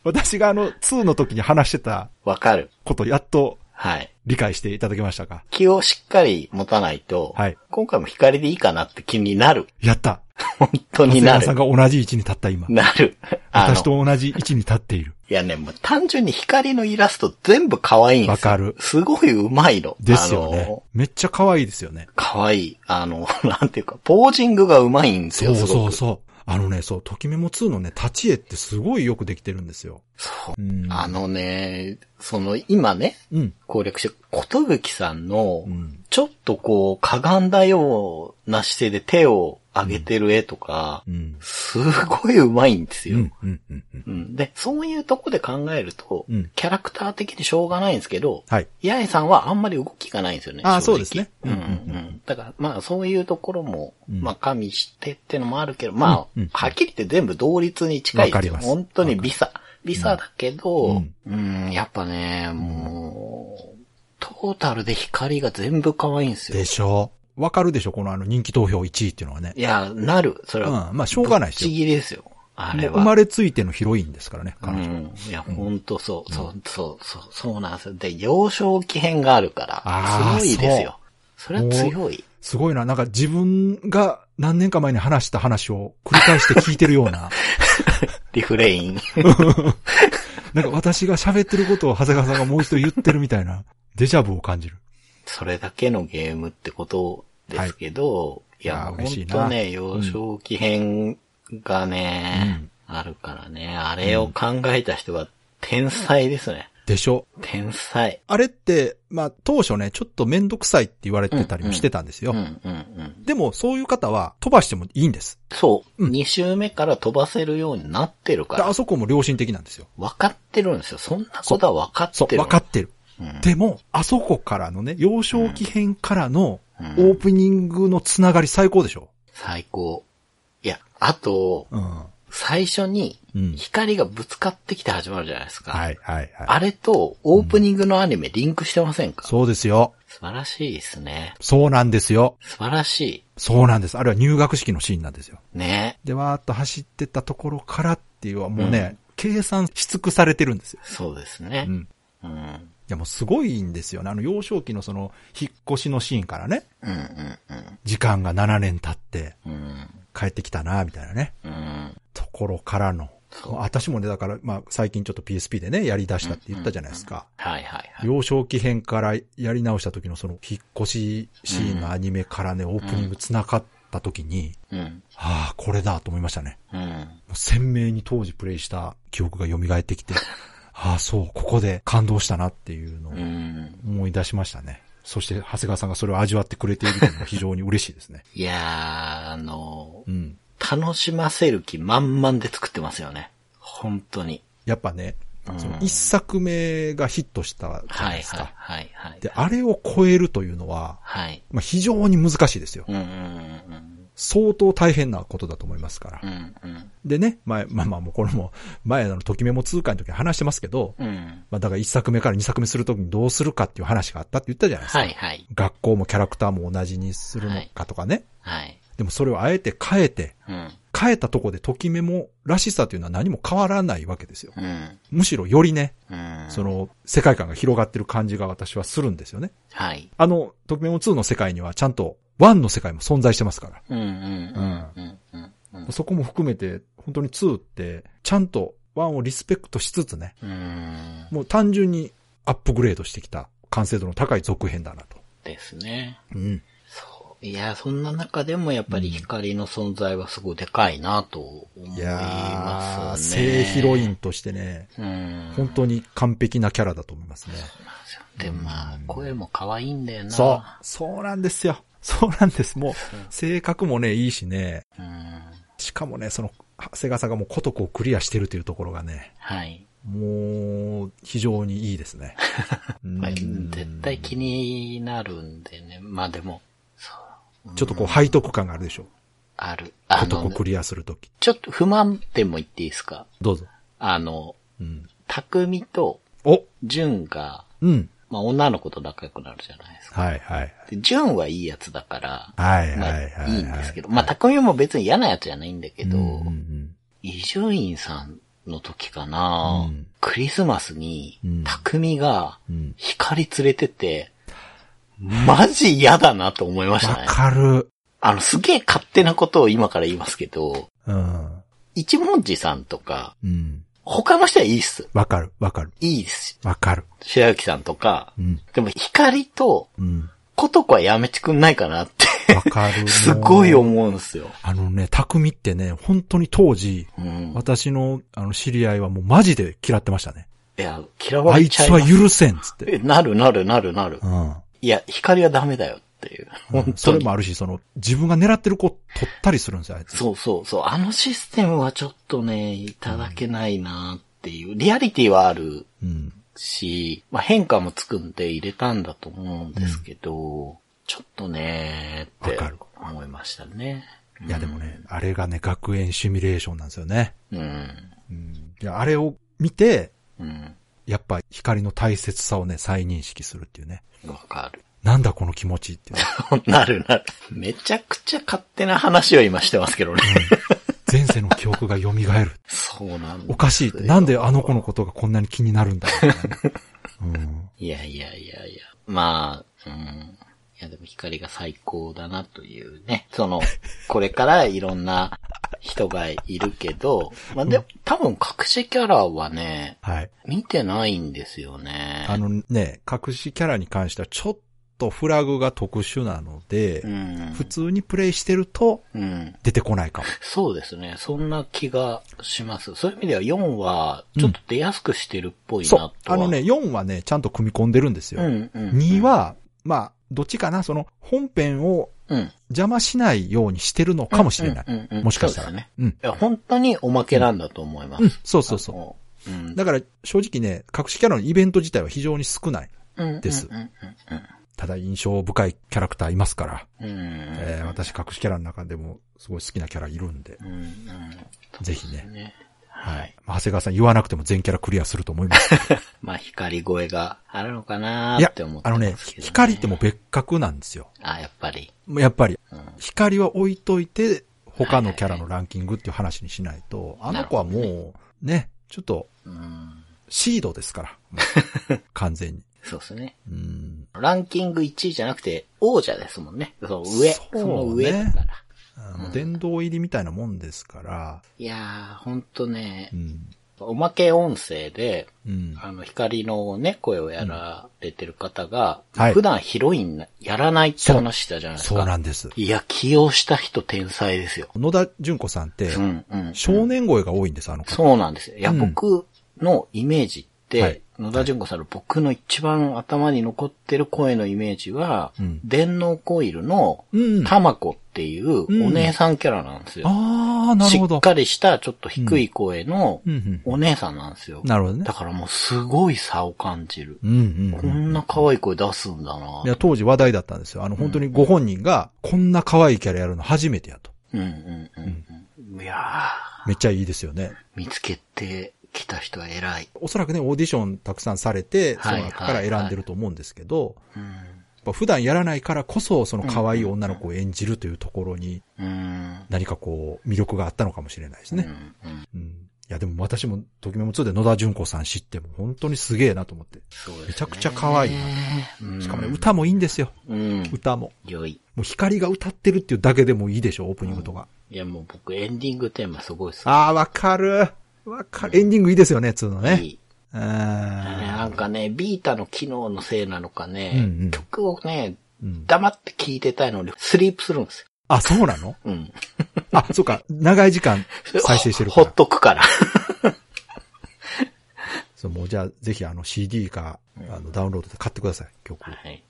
私があの、2の時に話してたわかる。こと、やっとはい。理解していただけましたか？気をしっかり持たないと、はい今回も光でいいかなって気になる。やった。本当にな長谷川さんる。が同じ位置に立った今。なる。私と同じ位置に立っている。いやね、もう単純に光のイラスト全部可愛いんですよ。わかるすごい上手いの。ですよあねの。めっちゃ可愛いですよね。可愛い。あの、なんていうか、ポージングが上手いんですよ、そう。そうそう。あのね、そう、ときメモ2のね、立ち絵ってすごいよくできてるんですよ。そううん。あのね、その、今ね、うん。攻略して、ことぶきさんのう、ん。ちょっとこう、かがんだような姿勢で手を上げてる絵とか、うん。すごい上手いんですよ。うん。うん。うん。うんうんで、そういうとこで考えると、うんキャラクター的にしょうがないんですけど、はい。八重さんはあんまり動きがないんですよね。あそうですねうんうん。だから、まあそういうところも、うんまあ加味してってのもあるけど、まあ、はっきり言って全部同率に近いです本当にビサ。ビサだけど、ううんん、やっぱね、もう、トータルで光が全部可愛いんですよで。しょう。わかるでしょこのあの人気投票1位っていうのはね。いや、なる。それは、うん。まあ、しょうがないですよ。ぎりですよ。あれは。生まれついてのヒロインですからね、う彼女。ん。いや、ほんとそう、そう、そう、そう、そうなんですよ。で、幼少期編があるから、あー強いですよ。それは強い。すごいな。なんか自分が何年か前に話した話を繰り返して聞いてるような。リフレイン。なんか私が喋ってることを長谷川さんがもう一度言ってるみたいな、デジャブを感じる。それだけのゲームってことですけど、い、や、あーほ嬉しいなんとね、幼少期編がね、あるからね、あれを考えた人は天才ですね。でしょ天才。あれって、まあ当初ね、ちょっとめんどくさいって言われてたりもしてたんですよ。うんうんうん。でもそういう方は飛ばしてもいいんです。そう。うん二周目から飛ばせるようになってるからであ。そこも良心的なんですよ。分かってるんですよ。そんなことは分かってそう、る。分かってる。うんでも、あそこからのね、幼少期編からのうんオープニングのつながり最高でしょ？最高。いや、あと、うん。最初にうん光がぶつかってきて始まるじゃないですか。はい、はい、はい。あれとオープニングのアニメリンクしてませんか、そうですよ。素晴らしいですね。そうなんですよ。素晴らしそうなんです。あれは入学式のシーンなんですよ。い。ね。で、わーっと走ってったところからっていうのはもうね、計算し尽くされてるんですよ。そうですねう。ん。うん。うん、いやもうすごいんですよね。あの幼少期のその、引っ越しのシーンからね、うん、うん、時間が7年経ってうん。帰ってきたな、みたいなね、うん。ところからの。私もね、だから、まあ、最近ちょっと PSP でね、やり出したって言ったじゃないですか。はいはいはい。幼少期編からやり直した時のその、引っ越しシーンのアニメからね、オープニング繋がった時に、うん。ああ、これだと思いましたね。うん。鮮明に当時プレイした記憶が蘇ってきて、ああ、そう、ここで感動したなっていうのをうん。思い出しましたね。そして、長谷川さんがそれを味わってくれているのも非常に嬉しいですね。いやー、あのうん。楽しませる気満々で作ってますよね。本当に。やっぱね、一作目がヒットしたじゃないはいですか。はいはいはい。で、あれを超えるというのは、はい。まあ、非常に難しいですよ。うんうんうん相当大変なことだと思いますから。うん。うんうん。でね、前、まあまあもうこれも、前のときメモ通貨の時に話してますけど、うん。まあだから一作目から二作目するときにどうするかっていう話があったって言ったじゃないですか。はいはい。学校もキャラクターも同じにするのかとかね。はい。でもそれをあえて変えて、うん。変えたとこでときメモらしさというのは何も変わらないわけですよ。うん。むしろよりね、うん。その世界観が広がってる感じが私はするんですよね。はい。あの、ときメモ2の世界にはちゃんと1の世界も存在してますから。うんうんうんうんうんうん。そこも含めて、本当に2って、ちゃんと1をリスペクトしつつね、うん。もう単純にアップグレードしてきた完成度の高い続編だなと。ですね。うん。そう。いや、そんな中でもやっぱり光の存在はすごいでかいなと思いいやますー、ね。正ヒロインとしてね、うん。本当に完璧なキャラだと思いますね。で、まあ、声も可愛いんだよな。そう。そうなんですよ。そうなんです。もう、性格もね、いいしね。う。うん。しかもね、その、長谷川さんがもう古徳をクリアしてるというところがね、はい。もう、非常にいいですね。まあ、うん絶対気になるんでね。まあでも、そう。ちょっとこう、背徳感があるでしょ。ある。あの古徳を、クリアするとき。ちょっと不満点も言っていいですか？どうぞ。あの、うん。匠とお純が、うん。まあ女の子と仲良くなるじゃないですか。はいはい。で純はいいやつだから、はいまあはいはい。いいんですけど、まあ匠も別に嫌なやつじゃないんだけど、うんうん伊集院さんの時かな、うんクリスマスにうん、匠がうん光連れてて、マジ嫌だなと思いましたわね。かる。あの、すげえ勝手なことを今から言いますけど、うん。一文字さんとか、うん。他の人はいいっす。わかる、わかる、いいです。わかる。白雪さんとか、うん。でも光とうん。ことこはやめてくんないかなって。わかる。すごい思うんですよ。あのね、匠ってね、本当に当時、うん。私の、あの、知り合いはもうマジで嫌ってましたね。いや、嫌わあいつはれちゃいます。許せん、つって。えなるなるなるなるう。ん。いや、光はダメだよっていう。本当に。それもあるし、その、自分が狙ってる子取ったりするんですよ、あいつ。そうそうそう。あのシステムはちょっとね、いただけないなっていう。リアリティはあるうん。し、まあ変化もつくんで入れたんだと思うんですけど、ちょっとねってわかる思いましたね。いや、でもね、あれがね、学園シミュレーションなんですよね。うん。うん。いや、あれを見て、うん。やっぱ光の大切さをね、再認識するっていうね。わかる。なんだこの気持ちって。なるなる。めちゃくちゃ勝手な話を今してますけどね。前世の記憶が蘇る。そうなんだ。おかしい。なんであの子のことがこんなに気になるんだねうん。いやいやいやいや。まあ、うん。いいやでも光が最高だなというね。その、これからいろんな人がいるけど、まあでも多分隠しキャラはね、はい。見てないんですよね。あのね、隠しキャラに関してはちょっとフラグが特殊なので、うん。普通にプレイしてるとうん。出てこないかも。そうですね。そんな気がします。そういう意味では4は、ちょっと出やすくしてるっぽいなとう。あのね、4はね、ちゃんと組み込んでるんですよ。うんうん、2、は、まあ、どっちかな、その本編をうん。邪魔しないようにしてるのかもしれない。うんうんうんもしかしたら。ね。うん。いや、本当におまけなんだと思います。うん、そうそうそう。う。うん。だから、正直ね、隠しキャラのイベント自体は非常に少ない。うんですうんうんただ印象深いキャラクターいますから。えー私隠しキャラの中でもすごい好きなキャラいるんで、うんうん。ぜひね。ね。はい。まあ長谷川さん言わなくても全キャラクリアすると思います。まあ、光声があるのかなって思っ、てあのね光ってもう別格なんですよ。あ、やっぱり。やっぱり、うん。光は置いといて、他のキャラのランキングっていう話にしないと、あの子はもう、ね、ちょっと、うん。シードですから。完全に。そうですね。うん。ランキング1位じゃなくて、王者ですもんね。そう、上。そうねその上だから。あの殿堂入りみたいなもんですから、いやー、ほんとねう、ん。おまけ音声で、うん。あの、光のね、声をやられてる方が、はい普段ヒロインやらないって話したじゃないですそうか。なんです。いや、起用した人天才ですよ。野田純子さんってう、ん、うん。少年声が多いんです、あの子。そうなんですよ。いや、うん僕のイメージって、はい野田純子さんの僕の一番頭に残ってる声のイメージは、うん電脳コイルのうん。たまこっていううんお姉さんキャラなんですよ。ああ、なるほどしっ。かりしたちょっと低い声のうんうん。お姉さんなんですよ。なるほどねだ。からもうすごい差を感じる。うんうんこうん。んな可愛い声出すんだないや、当時話題だったんですよ。あの、本当にご本人が、こんな可愛いキャラやるの初めてやと。うんうんうんうん。いやめっちゃいいですよね。ー、見つけてきた人は偉い。おそらくね、オーディションたくさんされて、そはいの中から選んでると思うんですけど、普段やらないからこそ、その可愛い女の子を演じるというところに、うん。何かこう、魅力があったのかもしれないですね。うんうん。うん。いや、でも私も、ときめも2で野田純子さん知っても、本当にすげえなと思って。そうですね。めちゃくちゃ可愛いなうんしかもね、歌もいいんですよ。うん。歌も。良い。もう光が歌ってるっていうだけでもいいでしょ、オープニングとか。いやもう僕エンディングテーマすごい好き。ああ、わかる。わかる。エンディングいいですよね、つうのね。いいうん。なんかね、ビータの機能のせいなのかね、うんうん曲をね、うん黙って聴いてたいのにスリープするんですよ。あ、そうなの？うん。あ、そうか。長い時間再生してるかほっら。とくから。そう、もうじゃあ、ぜひあの CD か、あの、ダウンロードで買ってください、曲。はい。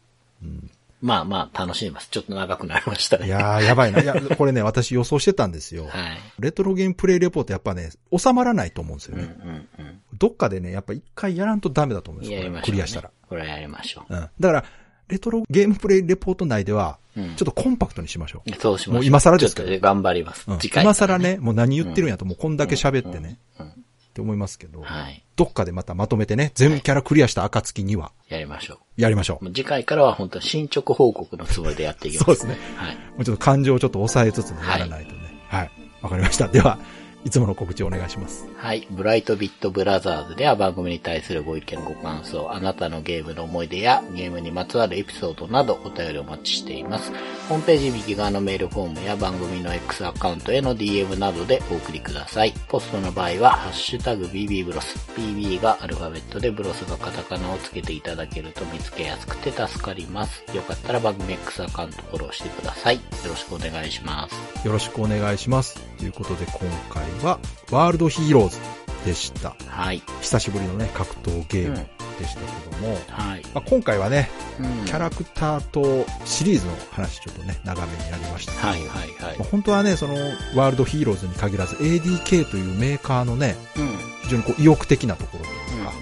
うんまあまあ楽しみます。ちょっと長くなりましたね。いやー、やばいな。いや、これね、私予想してたんですよ。はい。レトロゲームプレイレポートやっぱね、収まらないと思うんですようんうね。んうん。どっかでね、やっぱ一回やらんとダメだと思うんですよ。やりましょう、ね。クリアしたら。。これやりましょうん。だから、レトロゲームプレイレポート内では、う。うん。ちょっとコンパクトにしましょう。そうしましょう。もう今更ですけど頑張ります。うん次回、今更。ね、もう何言ってるんやと、もうこんだけ喋ってね、うん。って思いますけど、はい。どっかでまたまとめてね、全キャラクリアした暁には、やりましょやりましょう。次回からは本当に進捗報告のつもりでやっていきう。ます。そうですね。はい。もうちょっと感情をちょっと抑えつつやらないとね。はい。わかりました。では、いつもの告知をお願いします。はい。ブライトビットブラザーズでは番組に対するご意見ご感想、あなたのゲームの思い出やゲームにまつわるエピソードなどお便りお待ちしています。ホームページ右側のメールフォームや番組の X アカウントへの DM などでお送りください。ポストの場合は、ハッシュタグ BB ブロス。BB がアルファベットでブロスがカタカナをつけていただけると見つけやすくて助かります。よかったら番組 X アカウントフォローしてください。よろしくお願いします。よろしくお願いします。ということで、今回は、ワールドヒーローズでした。はい。久しぶりのね、格闘ゲームでしたけども、はい。まあ、今回はね、うんキャラクターとシリーズの話ちょっとね、長めにやりました。はいはいはいまあ。本当はね、その、ワールドヒーローズに限らず、ADK というメーカーのね、うん。うん非常にこう意欲的なところとうんうんいうか、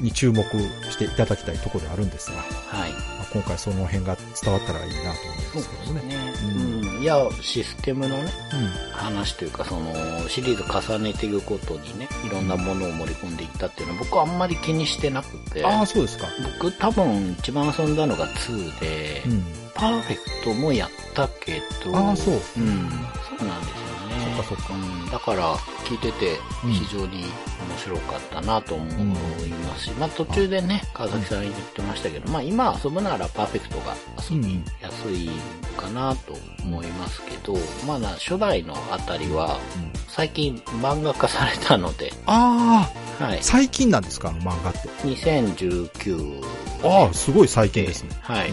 うんに注目していただきたいところであるんですが、はい。まあ、今回その辺が伝わったらいいなと思うんですけどね。ね。うんうん。いや、システムのね、うん。話というか、その、シリーズ重ねていくことにね、いろんなものを盛り込んでいったっていうのは、僕はあんまり気にしてなくて、ああ、そうですか。僕多分一番遊んだのが2で、うん。パーフェクトもやったけど、ああそううん。そうなんですよね。かそっか。うん、だから、聞いててうん非常に面白かったなと思いますし、まあ途中でね、川崎さん言ってましたけど、まあ今遊ぶならパーフェクトが遊びやすいかなと思いますけど、まあな、初代のあたりは、うん最近漫画化されたので、あはいあ、。最近なんですかあの漫画って。2019ああ、すごい最近ですね。はい。う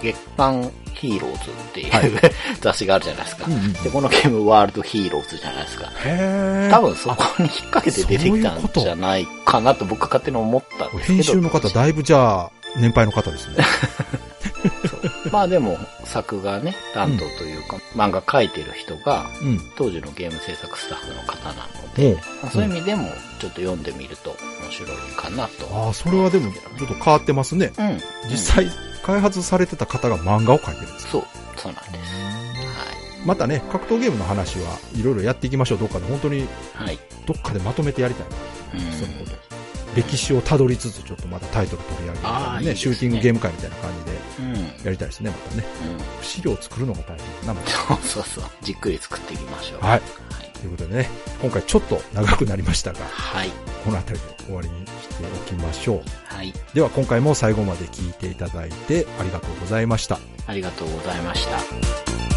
月刊ヒーローズっていう、はい雑誌があるじゃないですか、んうんうんで、このゲームワールドヒーローズじゃないですか。へえ。多分そこに引っ掛けて出てきたんじゃないかなと僕勝手に思ったんですけど。編集の方、だいぶじゃあ、年配の方ですね。まあでも、作画ね、担当というか、漫画描いてる人が、うん。当時のゲーム制作スタッフの方なので、まあそういう意味でも、ちょっと読んでみると面白いかなと。ああ、それはでも、ちょっと変わってますね。うん。実際、開発されてた方が漫画を描いてるんです。そう、そうなんです。またね、格闘ゲームの話はいろいろやっていきましょう。どっかで本当に。どっかでまとめてやりたいな。うんそのこと。歴史をたどりつつ、ちょっとまたタイトル取り上げたりねねシューティングゲーム会みたいな感じでうん。うん。やりたいですね、またね。資料を作るのが大変なので。そうそうそう。じっくり作っていきましょう。はい。はい。ということでね、今回ちょっと長くなりましたが、はい。この辺りで終わりにしておきましょう。はい。では今回も最後まで聞いていただいてありがとうございました。ありがとうございました。